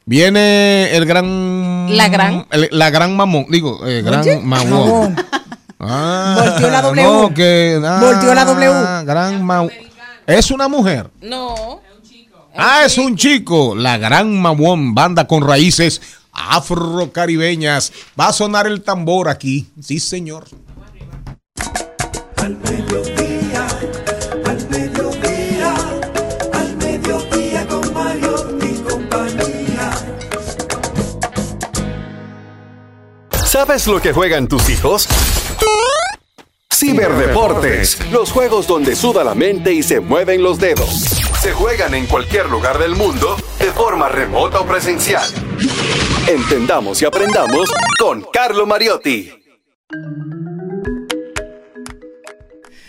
viene el gran. La gran. el- la gran mamón. Digo, eh, gran Oye, mamón. Ah, Volteó la W. no, que, ah, Volteó la W. Gran mamón. Es una mujer. No. Ah, es un chico. La gran mamón, banda con raíces afrocaribeñas. Va a sonar el tambor aquí. Sí, señor. ¿Sabes lo que juegan tus hijos? Ciberdeportes, los juegos donde suda la mente y se mueven los dedos. Se juegan en cualquier lugar del mundo, de forma remota o presencial. Entendamos y aprendamos con Carlo Mariotti.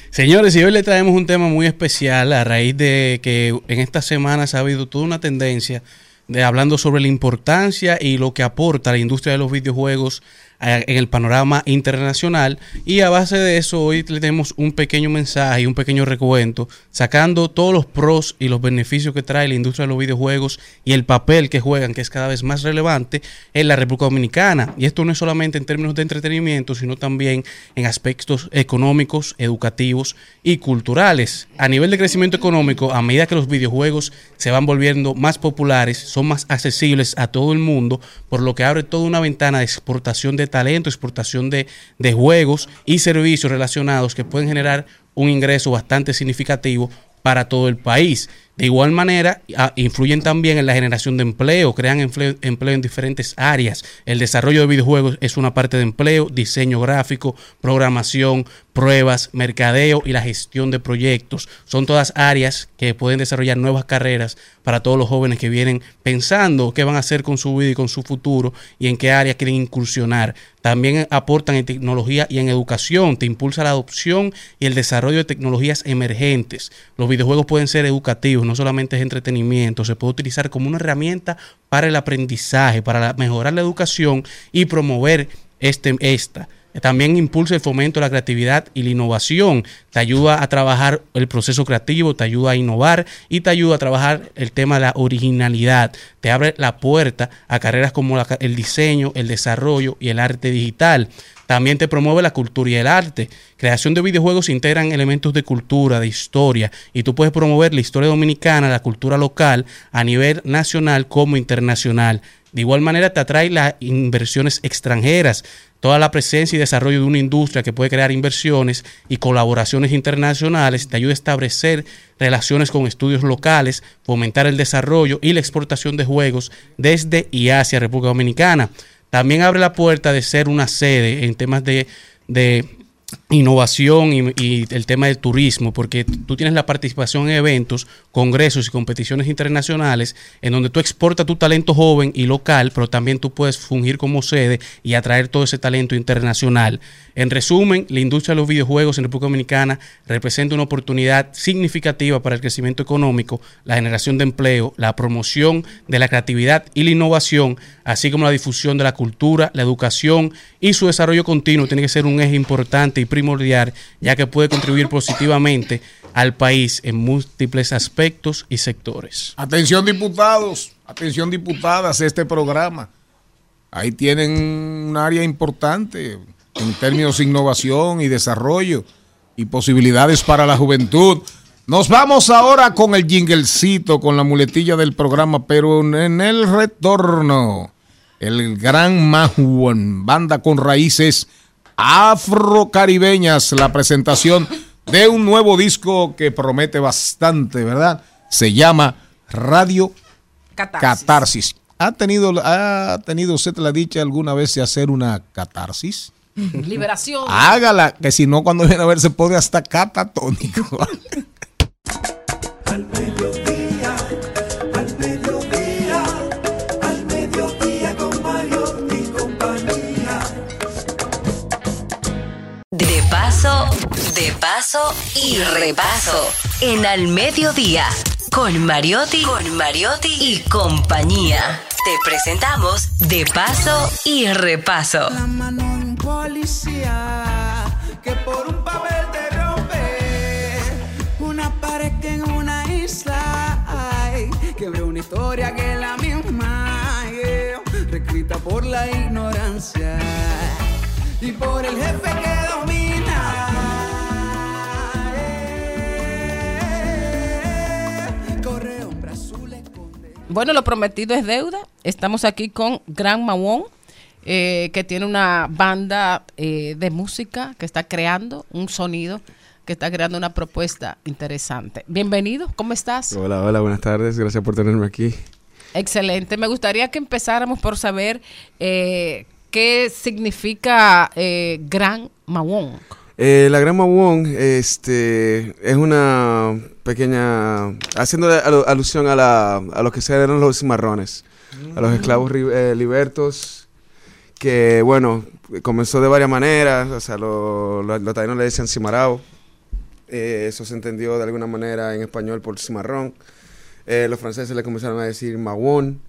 Señores, y hoy le traemos un tema muy especial a raíz de que en estas semanas ha habido toda una tendencia de hablando sobre la importancia y lo que aporta la industria de los videojuegos en el panorama internacional y a base de eso hoy le tenemos un pequeño mensaje y un pequeño recuento sacando todos los pros y los beneficios que trae la industria de los videojuegos y el papel que juegan que es cada vez más relevante en la República Dominicana y esto no es solamente en términos de entretenimiento sino también en aspectos económicos, educativos y culturales. A nivel de crecimiento económico, a medida que los videojuegos se van volviendo más populares, son más accesibles a todo el mundo, por lo que abre toda una ventana de exportación de talento, exportación de, de juegos y servicios relacionados que pueden generar un ingreso bastante significativo para todo el país. De igual manera, influyen también en la generación de empleo, crean empleo, empleo en diferentes áreas. El desarrollo de videojuegos es una parte de empleo, diseño gráfico, programación, pruebas, mercadeo y la gestión de proyectos. Son todas áreas que pueden desarrollar nuevas carreras para todos los jóvenes que vienen pensando qué van a hacer con su vida y con su futuro y en qué áreas quieren incursionar. También aportan en tecnología y en educación, te impulsa la adopción y el desarrollo de tecnologías emergentes. Los videojuegos pueden ser educativos, no solamente es entretenimiento, se puede utilizar como una herramienta para el aprendizaje, para mejorar la educación y promover este, esta. También impulsa el fomento de la creatividad y la innovación. Te ayuda a trabajar el proceso creativo, te ayuda a innovar y te ayuda a trabajar el tema de la originalidad. Te abre la puerta a carreras como el diseño, el desarrollo y el arte digital. También te promueve la cultura y el arte. Creación de videojuegos integran elementos de cultura, de historia, y tú puedes promover la historia dominicana, la cultura local, a nivel nacional como internacional. De igual manera te atrae las inversiones extranjeras, toda la presencia y desarrollo de una industria que puede crear inversiones y colaboraciones internacionales, te ayuda a establecer relaciones con estudios locales, fomentar el desarrollo y la exportación de juegos desde y hacia República Dominicana. También abre la puerta de ser una sede en temas de, de innovación y, y el tema del turismo, porque tú tienes la participación en eventos, congresos y competiciones internacionales en donde tú exportas tu talento joven y local, pero también tú puedes fungir como sede y atraer todo ese talento internacional. En resumen, la industria de los videojuegos en República Dominicana representa una oportunidad significativa para el crecimiento económico, la generación de empleo, la promoción de la creatividad y la innovación, así como la difusión de la cultura, la educación y su desarrollo continuo tiene que ser un eje importante y primordial, ya que puede contribuir positivamente al país en múltiples aspectos y sectores. Atención diputados, atención diputadas, este programa. Ahí tienen un área importante en términos de innovación y desarrollo y posibilidades para la juventud. Nos vamos ahora con el jinglecito, con la muletilla del programa, pero en el retorno, el gran Mahuan, banda con raíces afrocaribeñas, la presentación de un nuevo disco que promete bastante, ¿verdad? Se llama Radio Catarsis. Catarsis. ¿Ha tenido, ¿Ha tenido usted la dicha alguna vez de hacer una catarsis? Liberación. Hágala, que si no, cuando viene a ver, se pone hasta catatónico. [laughs] y repaso en Al Mediodía con Mariotti, con Mariotti y compañía. Te presentamos De Paso y Repaso. La mano de un policía que por un papel te rompe una pared que en una isla hay que ve una historia que es la misma yeah, reescrita por la ignorancia y por el jefe que Bueno, lo prometido es deuda. Estamos aquí con Gran Mawon, eh, que tiene una banda eh, de música que está creando un sonido, que está creando una propuesta interesante. Bienvenido, ¿cómo estás? Hola, hola, buenas tardes. Gracias por tenerme aquí. Excelente. Me gustaría que empezáramos por saber eh, qué significa eh, Gran Mawon. Eh, la Gran Mawon este, es una pequeña. haciendo alu- alusión a, la, a lo que eran los cimarrones, a los esclavos eh, libertos, que, bueno, comenzó de varias maneras. O sea, lo- lo- los taínos le decían cimarao. Eh, eso se entendió de alguna manera en español por cimarrón. Los franceses le comenzaron a decir mawon,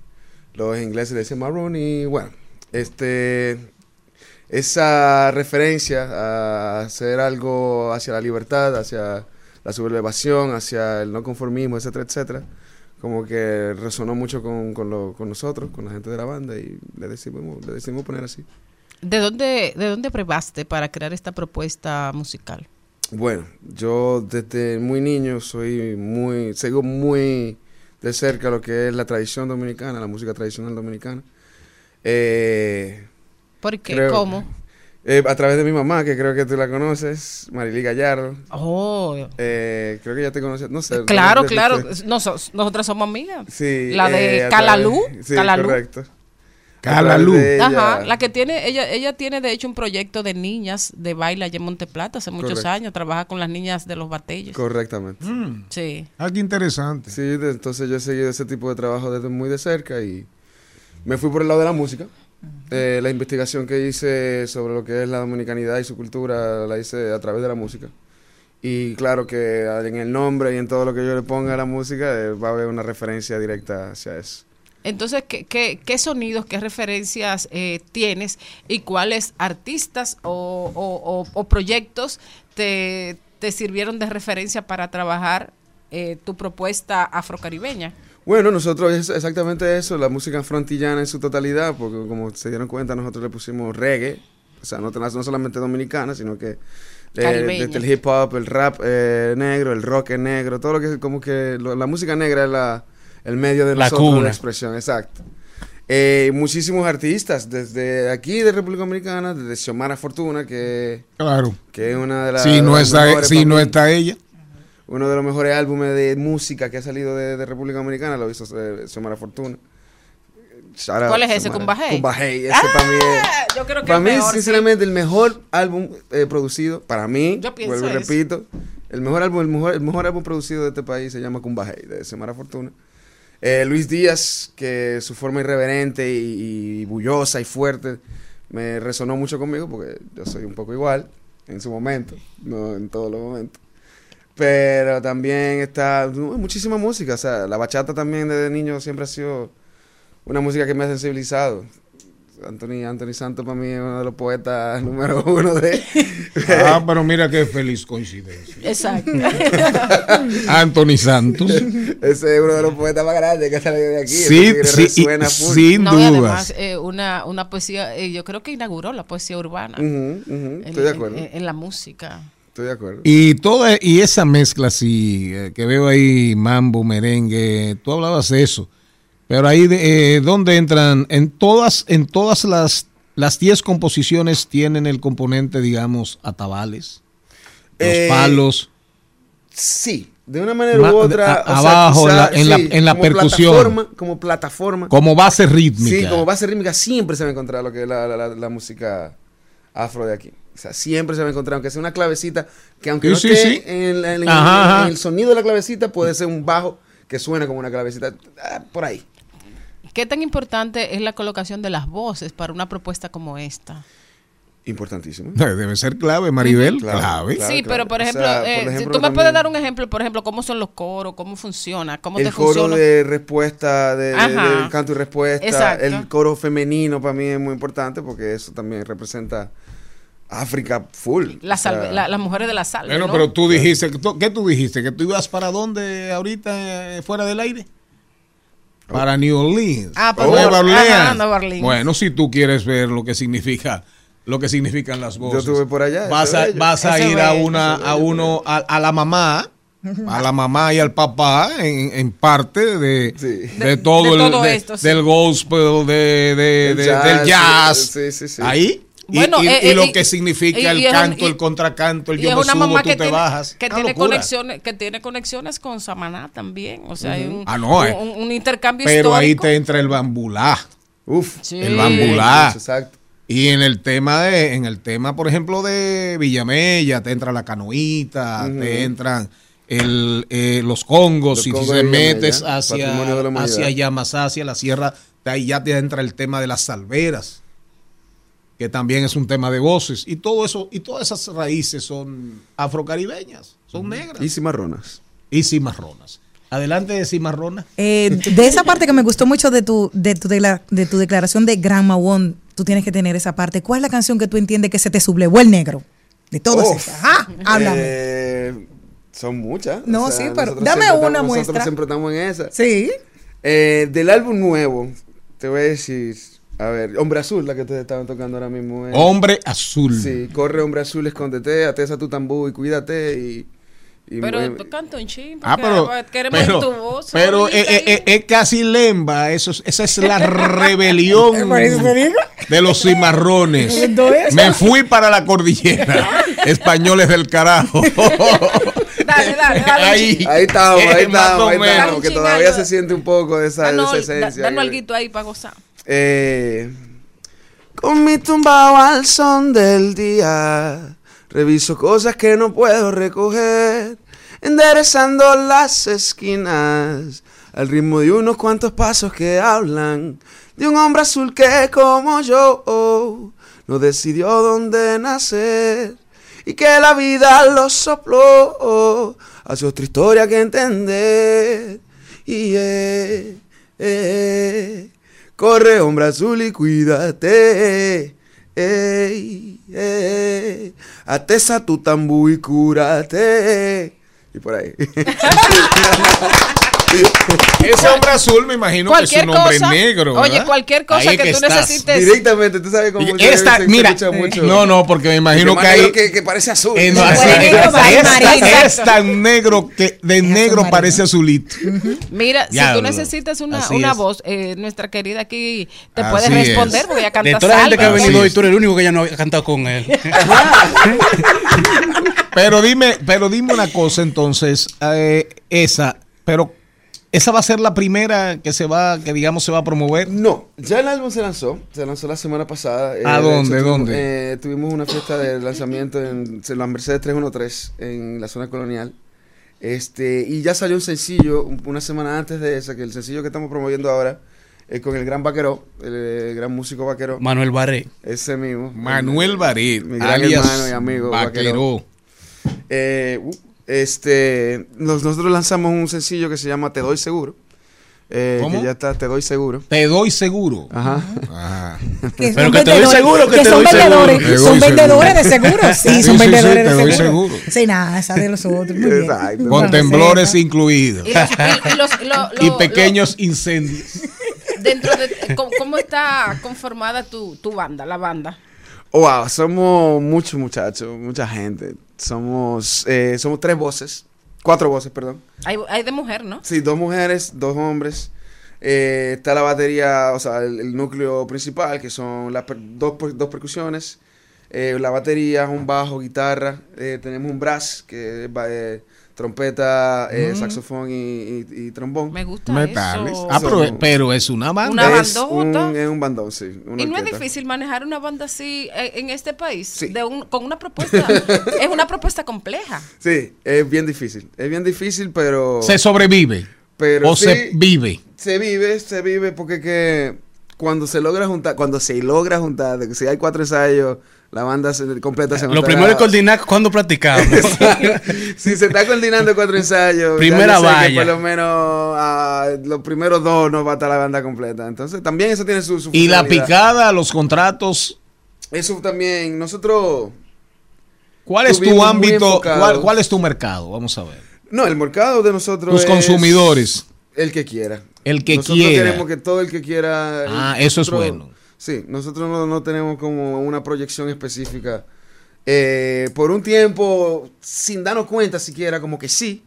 los ingleses le decían marrón y bueno, este, esa referencia a hacer algo hacia la libertad, hacia la sublevación, hacia el no conformismo, etcétera, etcétera, como que resonó mucho con, con, lo- con nosotros, con la gente de la banda y le decidimos, le decidimos poner así. ¿De dónde, ¿De dónde para crear esta propuesta musical? Bueno, yo desde muy niño soy muy, sigo muy de cerca lo que es la tradición dominicana, la música tradicional dominicana. Eh, ¿Por qué? creo- ¿Cómo? eh, a través de mi mamá, que creo que tú la conoces, Marily Gallardo. Oh. Eh, creo que ya te conoces, no sé. Claro, de- claro. de- Nos- nosotras somos amigas. Sí, La de eh, Calalú. través- Sí, Calalú. correcto. Calalú. Ajá, la que tiene, ella, ella tiene de hecho un proyecto de niñas de baile allá en Monteplata hace muchos Correcto. años, trabaja con las niñas de los batalles. Correctamente. Sí. Ah, qué interesante. Sí, de- entonces yo he seguido ese tipo de trabajo desde muy de cerca y me fui por el lado de la música. Eh, la investigación que hice sobre lo que es la dominicanidad y su cultura la hice a través de la música. Y claro que en el nombre y en todo lo que yo le ponga a la música eh, va a haber una referencia directa hacia eso. Entonces, ¿qué, qué, sonidos, qué referencias eh, tienes y cuáles artistas o, o- o- o proyectos te, te sirvieron de referencia para trabajar eh, tu propuesta afrocaribeña? Bueno, nosotros es exactamente eso, la música frontillana en su totalidad, porque como se dieron cuenta, nosotros le pusimos reggae, o sea, no, no solamente dominicana, sino que eh, desde el hip hop, el rap eh, negro, el rock es negro, todo lo que como que lo- la música negra es la, el medio de La nosotros cuna. de expresión, exacto. Eh, muchísimos artistas, desde aquí de República Dominicana, desde Xiomara Fortuna, que, Claro. que es una de las... Si no las está, si no está ella. Uno de los mejores álbumes de música que ha salido de, de República Dominicana lo hizo eh, Xiomara Fortuna. Shout ¿Cuál es ese? Xiomara. ¿Cumbajey? Cumbajey, ese para mí es. yo creo que para mí, mejor, sí. sinceramente, el mejor álbum eh, producido, para mí, Yo pienso vuelvo y repito, el mejor álbum, el mejor, el mejor álbum producido de este país se llama Cumbajey, de Xiomara Fortuna. Eh, Luis Díaz, que su forma irreverente y, y bullosa y fuerte me resonó mucho conmigo porque yo soy un poco igual en su momento, no en todos los momentos. Pero también está muchísima música, o sea, la bachata también desde niño siempre ha sido una música que me ha sensibilizado. Anthony, Anthony Santos para mí es uno de los poetas [laughs] número uno de... Ah, pero mira qué feliz coincidencia. Exacto. [laughs] Anthony Santos. Ese es uno de los poetas más grandes que ha salido de aquí. Sí, sí, resuena y- full. sin No, y dudas. además, eh, una, una poesía, eh, yo creo que inauguró la poesía urbana. En- estoy de en- acuerdo. En, en la música. Estoy de acuerdo. Y toda y esa mezcla así eh, que veo ahí mambo, merengue, tú hablabas de eso. Pero ahí de, eh, dónde entran en todas en todas las las 10 composiciones tienen el componente, digamos, atabales, los Eh, palos, Sí, de una manera Ma- u otra. a- o sea, abajo, quizá, en la- en la- sí, en la como percusión. plataforma, como plataforma. como base rítmica. Sí, como base rítmica siempre se va a encontrar lo que es la, la- la- la música afro de aquí. O sea, siempre se va a encontrar, aunque sea una clavecita, que aunque Sí, no sí, esté sí. En, el- Ajá, en ajá. el sonido de la clavecita, puede ser un bajo que suena como una clavecita. ah, por ahí. ¿Qué tan importante es la colocación de las voces para una propuesta como esta? Importantísimo. Debe ser clave, Maribel. Clave. sí, pero por O ejemplo, sea, por eh, si ejemplo, tú me también- puedes dar un ejemplo, por ejemplo, cómo son los coros, cómo funciona, cómo el te coro funciona. de respuesta, de, de- Ajá. de canto y respuesta, Exacto. el coro femenino para mí es muy importante porque eso también representa África full. La O sea, salve- la- las mujeres de la salve. Bueno, ¿no? pero tú dijiste, que tú- ¿qué tú dijiste? ¿Que tú ibas para dónde ahorita eh, fuera del aire? Para New Orleans. Ah, para Nueva Nueva- Orleans. Bueno, si tú quieres ver lo que significa lo que significan las voces. estuve por allá, Vas a, vas a ir a una a uno a, a la mamá a la mamá y al papá en, en parte de, de, De- todo de el todo esto, sí. del gospel de, de- El de- jazz, del jazz sí, sí, sí. ahí Bueno, y- eh, y eh, lo que significa y- el y es un- canto, y- el contracanto, el yo me subo, tú que te tiene, bajas. que tiene locura. conexiones, que tiene conexiones con Samaná también. O sea, hay un, Ah, no, eh. un, un intercambio Pero ahí te entra el bambulá. Uf, Sí. el bambulá. Exacto. Y en el tema de, en el tema, por ejemplo, de Villamella, te entra la canoita, te entran el, eh, los congos, Los y si congos te metes hacia, hacia Llamas, hacia la sierra, de ahí ya te entra el tema de las salveras, que también es un tema de voces. Y todo eso, y todas esas raíces son afrocaribeñas, son negras. Y cimarronas. Y cimarronas. Adelante, cimarrona. Eh, de esa parte que me gustó mucho de tu, de tu, de tu declaración de Grandma One, tú tienes que tener esa parte. ¿Cuál es la canción que tú entiendes que se te sublevó el negro? De todas Uf. esas. Ajá, háblame. Eh, son muchas. No, sí, pero dame una estamos- muestra. Nosotros siempre estamos en esa. Sí. Eh, del álbum nuevo, te voy a decir, a ver, Hombre Azul, la que ustedes estaban tocando ahora mismo. eh. Hombre Azul. Sí, corre Hombre Azul, escóndete, atesa tu tambú y cuídate y... y Pero muy- tú canta un chin, Ah, pero, queremos pero, tu voz. pero ahorita eh, eh, eh, es casi lemba, eso, es- esa es la rebelión [laughs] te de los cimarrones. Me fui para la cordillera, [laughs] españoles del carajo. [laughs] Dale, dale, dale. Ahí, estamos, ahí estamos, ahí estamos, que todavía algo. se siente un poco de esa, de esa esencia. danos alguito ahí para gozar. Eh, con mi tumbao al son del día, reviso cosas que no puedo recoger, enderezando las esquinas, al ritmo de unos cuantos pasos que hablan de un hombre azul que como yo no decidió dónde nacer y que la vida lo sopló hacia otra historia que entender. Y eh, eh, corre hombre azul y cuídate. Atesa tu tambú y cúrate. Y por ahí. [laughs] Ese hombre azul me imagino que es un hombre cosa, negro. oye, cualquier cosa que tú estás. necesites. Directamente, tú sabes cómo esta, se mira, escucha mucho. no, no, porque me imagino que hay, que, que parece azul. Eh, no, así- es tan negro que de negro parece azulito. Mira, si tú necesitas una, una voz, eh, nuestra querida aquí te Así puede responder es. porque De canta toda la gente que ha venido hoy, tú eres el único que ya no había cantado con él. Pero dime, pero dime una cosa entonces, eh, esa, pero esa va a ser la primera que se va, que digamos se va a promover. No, ya el álbum se lanzó, se lanzó la semana pasada. eh, ¿A de dónde, tuvimos- dónde? eh, tuvimos una fiesta de lanzamiento en, en la Mercedes 313 en la zona colonial. Este, y ya salió un sencillo un- una semana antes de esa, que el sencillo que estamos promoviendo ahora es con el gran vaquero, el, eh, gran músico vaquero. Manuel Barré. Ese mismo. Manuel Barit, mi gran alias hermano y amigo Vaquero. Eh, uh, este, nos- nosotros lanzamos un sencillo que se llama Te doy seguro. eh, ¿Cómo? Que ya está, Te doy seguro. Te doy seguro. Ajá. Ah. Que Pero que te doy seguro, que te son doy seguro. vendedores, Te doy Son seguro. vendedores de seguros. Sí, Sí, son sí, sí, vendedores te de doy seguros. seguro. Sí, nada, esa de los otros. Muy bien. Exacto. Con Bueno, temblores incluidos. Y, los, y- y los- lo- [laughs] Y lo- pequeños incendios. lo- [laughs] dentro de ¿cómo, cómo está conformada tu, tu banda, la banda? Wow, somos muchos muchachos, mucha gente. Somos, eh, somos tres voces, cuatro voces, perdón. Hay, hay de mujer, ¿no? Sí, dos mujeres, dos hombres. Eh, está la batería, o sea, el, el núcleo principal, que son las per- dos, dos percusiones. eh, la batería, un bajo, guitarra. eh, tenemos un brass, que es eh, trompeta, eh, saxofón y, y- y trombón. Me gusta Metales. eso. Ah, pero, es una banda. Una es, bandota. un, es un bandón, sí. una Y no es difícil manejar una banda así eh, en este país, Sí. de un- con una propuesta, [laughs] es una propuesta compleja. Sí, es bien difícil. Es bien difícil, pero... Se sobrevive. pero o sí, se vive. Se vive, se vive porque que cuando se logra juntar, cuando se logra juntar, de que si hay cuatro ensayos, la banda se, completa se Lo primero es coordinar cuando practicamos. si [laughs] se está coordinando cuatro ensayos, ya Primera valla. por lo menos ah, los primeros dos no va a estar la banda completa. Entonces también eso tiene su, su Y la picada, los contratos. Eso también, nosotros... ¿Cuál es tu ámbito? ¿Cuál, cuál es tu mercado? Vamos a ver. No, el mercado de nosotros Tus es consumidores. El que quiera. El que nosotros quiera. queremos que todo el que quiera... Ah, eso es nosotros- bueno. Sí, nosotros no, no tenemos como una proyección específica. Eh, por un tiempo, sin darnos cuenta siquiera, como que sí.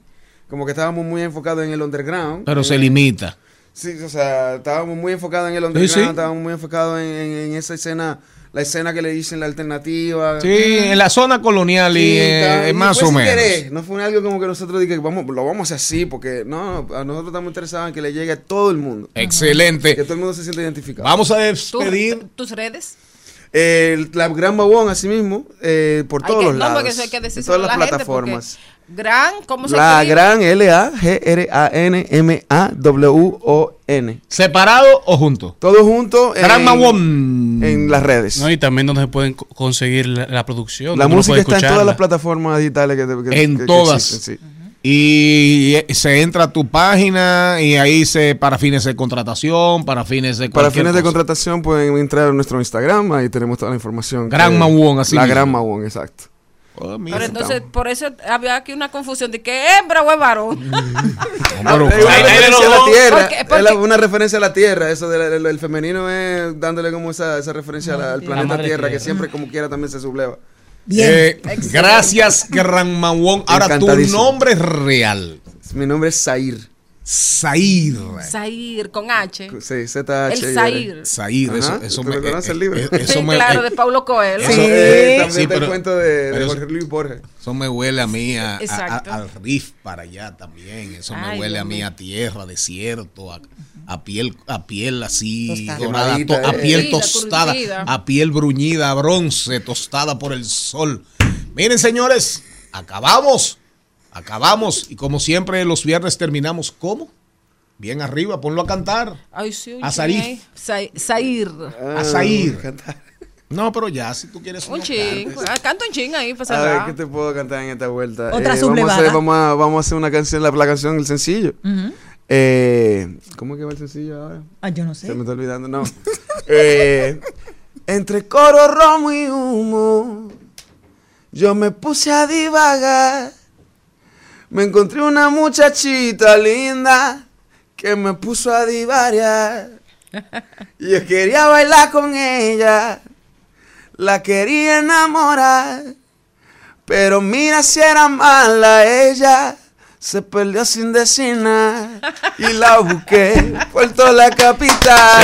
Como que estábamos muy enfocados en el underground. Pero se Eh, limita. Sí, o sea, estábamos muy enfocados en el underground, sí. estábamos muy enfocados en, en- en esa escena, la escena que le dicen la alternativa. Sí, en la zona colonial y eh, y más fue o menos. querer, No fue algo como que nosotros dije, vamos, lo vamos a hacer así, porque no, a nosotros estamos interesados en que le llegue a todo el mundo. Excelente. Que todo el mundo se sienta identificado. Vamos a ¿Tú- despedir. ¿Tus redes? El- la Gran Babón, así mismo, eh, por Hay todos que- los no, lados. porque eso hay que en decírselo todas las la gente, plataformas. Gran, ¿cómo se La escribe? Gran L-A-G-R-A-N-M-A-W-O-N. ¿Separado o junto? Todo junto. Gran en- Babón. En las redes. No, y también donde se pueden co- conseguir la, la producción. La música está en todas las plataformas digitales que, que- En que- que todas. existen, sí. Y eh, se entra a tu página y ahí se para fines de contratación, para fines de Para fines de contratación pueden entrar a nuestro Instagram, ahí tenemos toda la información. Gran Mawón, así La mismo. Gran Mawón, exacto. Oh, mira, Pero entonces, por eso había aquí una confusión de que hembra o es varón. [laughs] Es una referencia a la tierra. ¿Por qué? ¿Por Es. Eso del el femenino es dándole como esa, esa referencia al planeta tierra, que siempre como quiera también se subleva. Eh, gracias, [laughs] Gran Mawón. Ahora tu nombre real. Mi nombre es Zair. Zair. Zair, con H. Sí, Z El Zair. Zair, eso, Ajá. eso ¿Tú me. eh, el libro? eh, eso Sí, me- claro, eh, de Paulo Coelho. eso- Eh, eh, también sí, del pero- cuento de, Jorge Luis Borges. Eso me huele a mí a- a- a- Exacto. al riff para allá también. Eso me Ay, huele a mí a tierra, desierto, a, a piel, a piel así Tostada. dorada, to- a eh. piel tostada, a piel bruñida, a bronce, tostada por el sol. Miren, señores, acabamos, acabamos y como siempre los viernes terminamos ¿cómo? Bien arriba, ponlo a cantar. Ay, sí, A Sarif. Zair. A Zair. [laughs] No, pero ya, si tú quieres Un no chin. cantes. Ah, Canta un chin ahí para A ver. ¿qué te puedo cantar en esta vuelta? Otra Eh, vamos, a sublevada. hacer, vamos, a, vamos a hacer una canción, la, la canción, el sencillo. Ujú. Eh, ¿Cómo que va el sencillo ahora? Ah, yo no sé. Se me está olvidando, no. [laughs] Eh, entre coro, romo y humo, yo me puse a divagar. Me encontré una muchachita linda que me puso a divariar. [laughs] Y yo quería bailar con ella, la quería enamorar. Pero mira si era mala ella, se perdió sin decir nada. Y la busqué por toda la capital.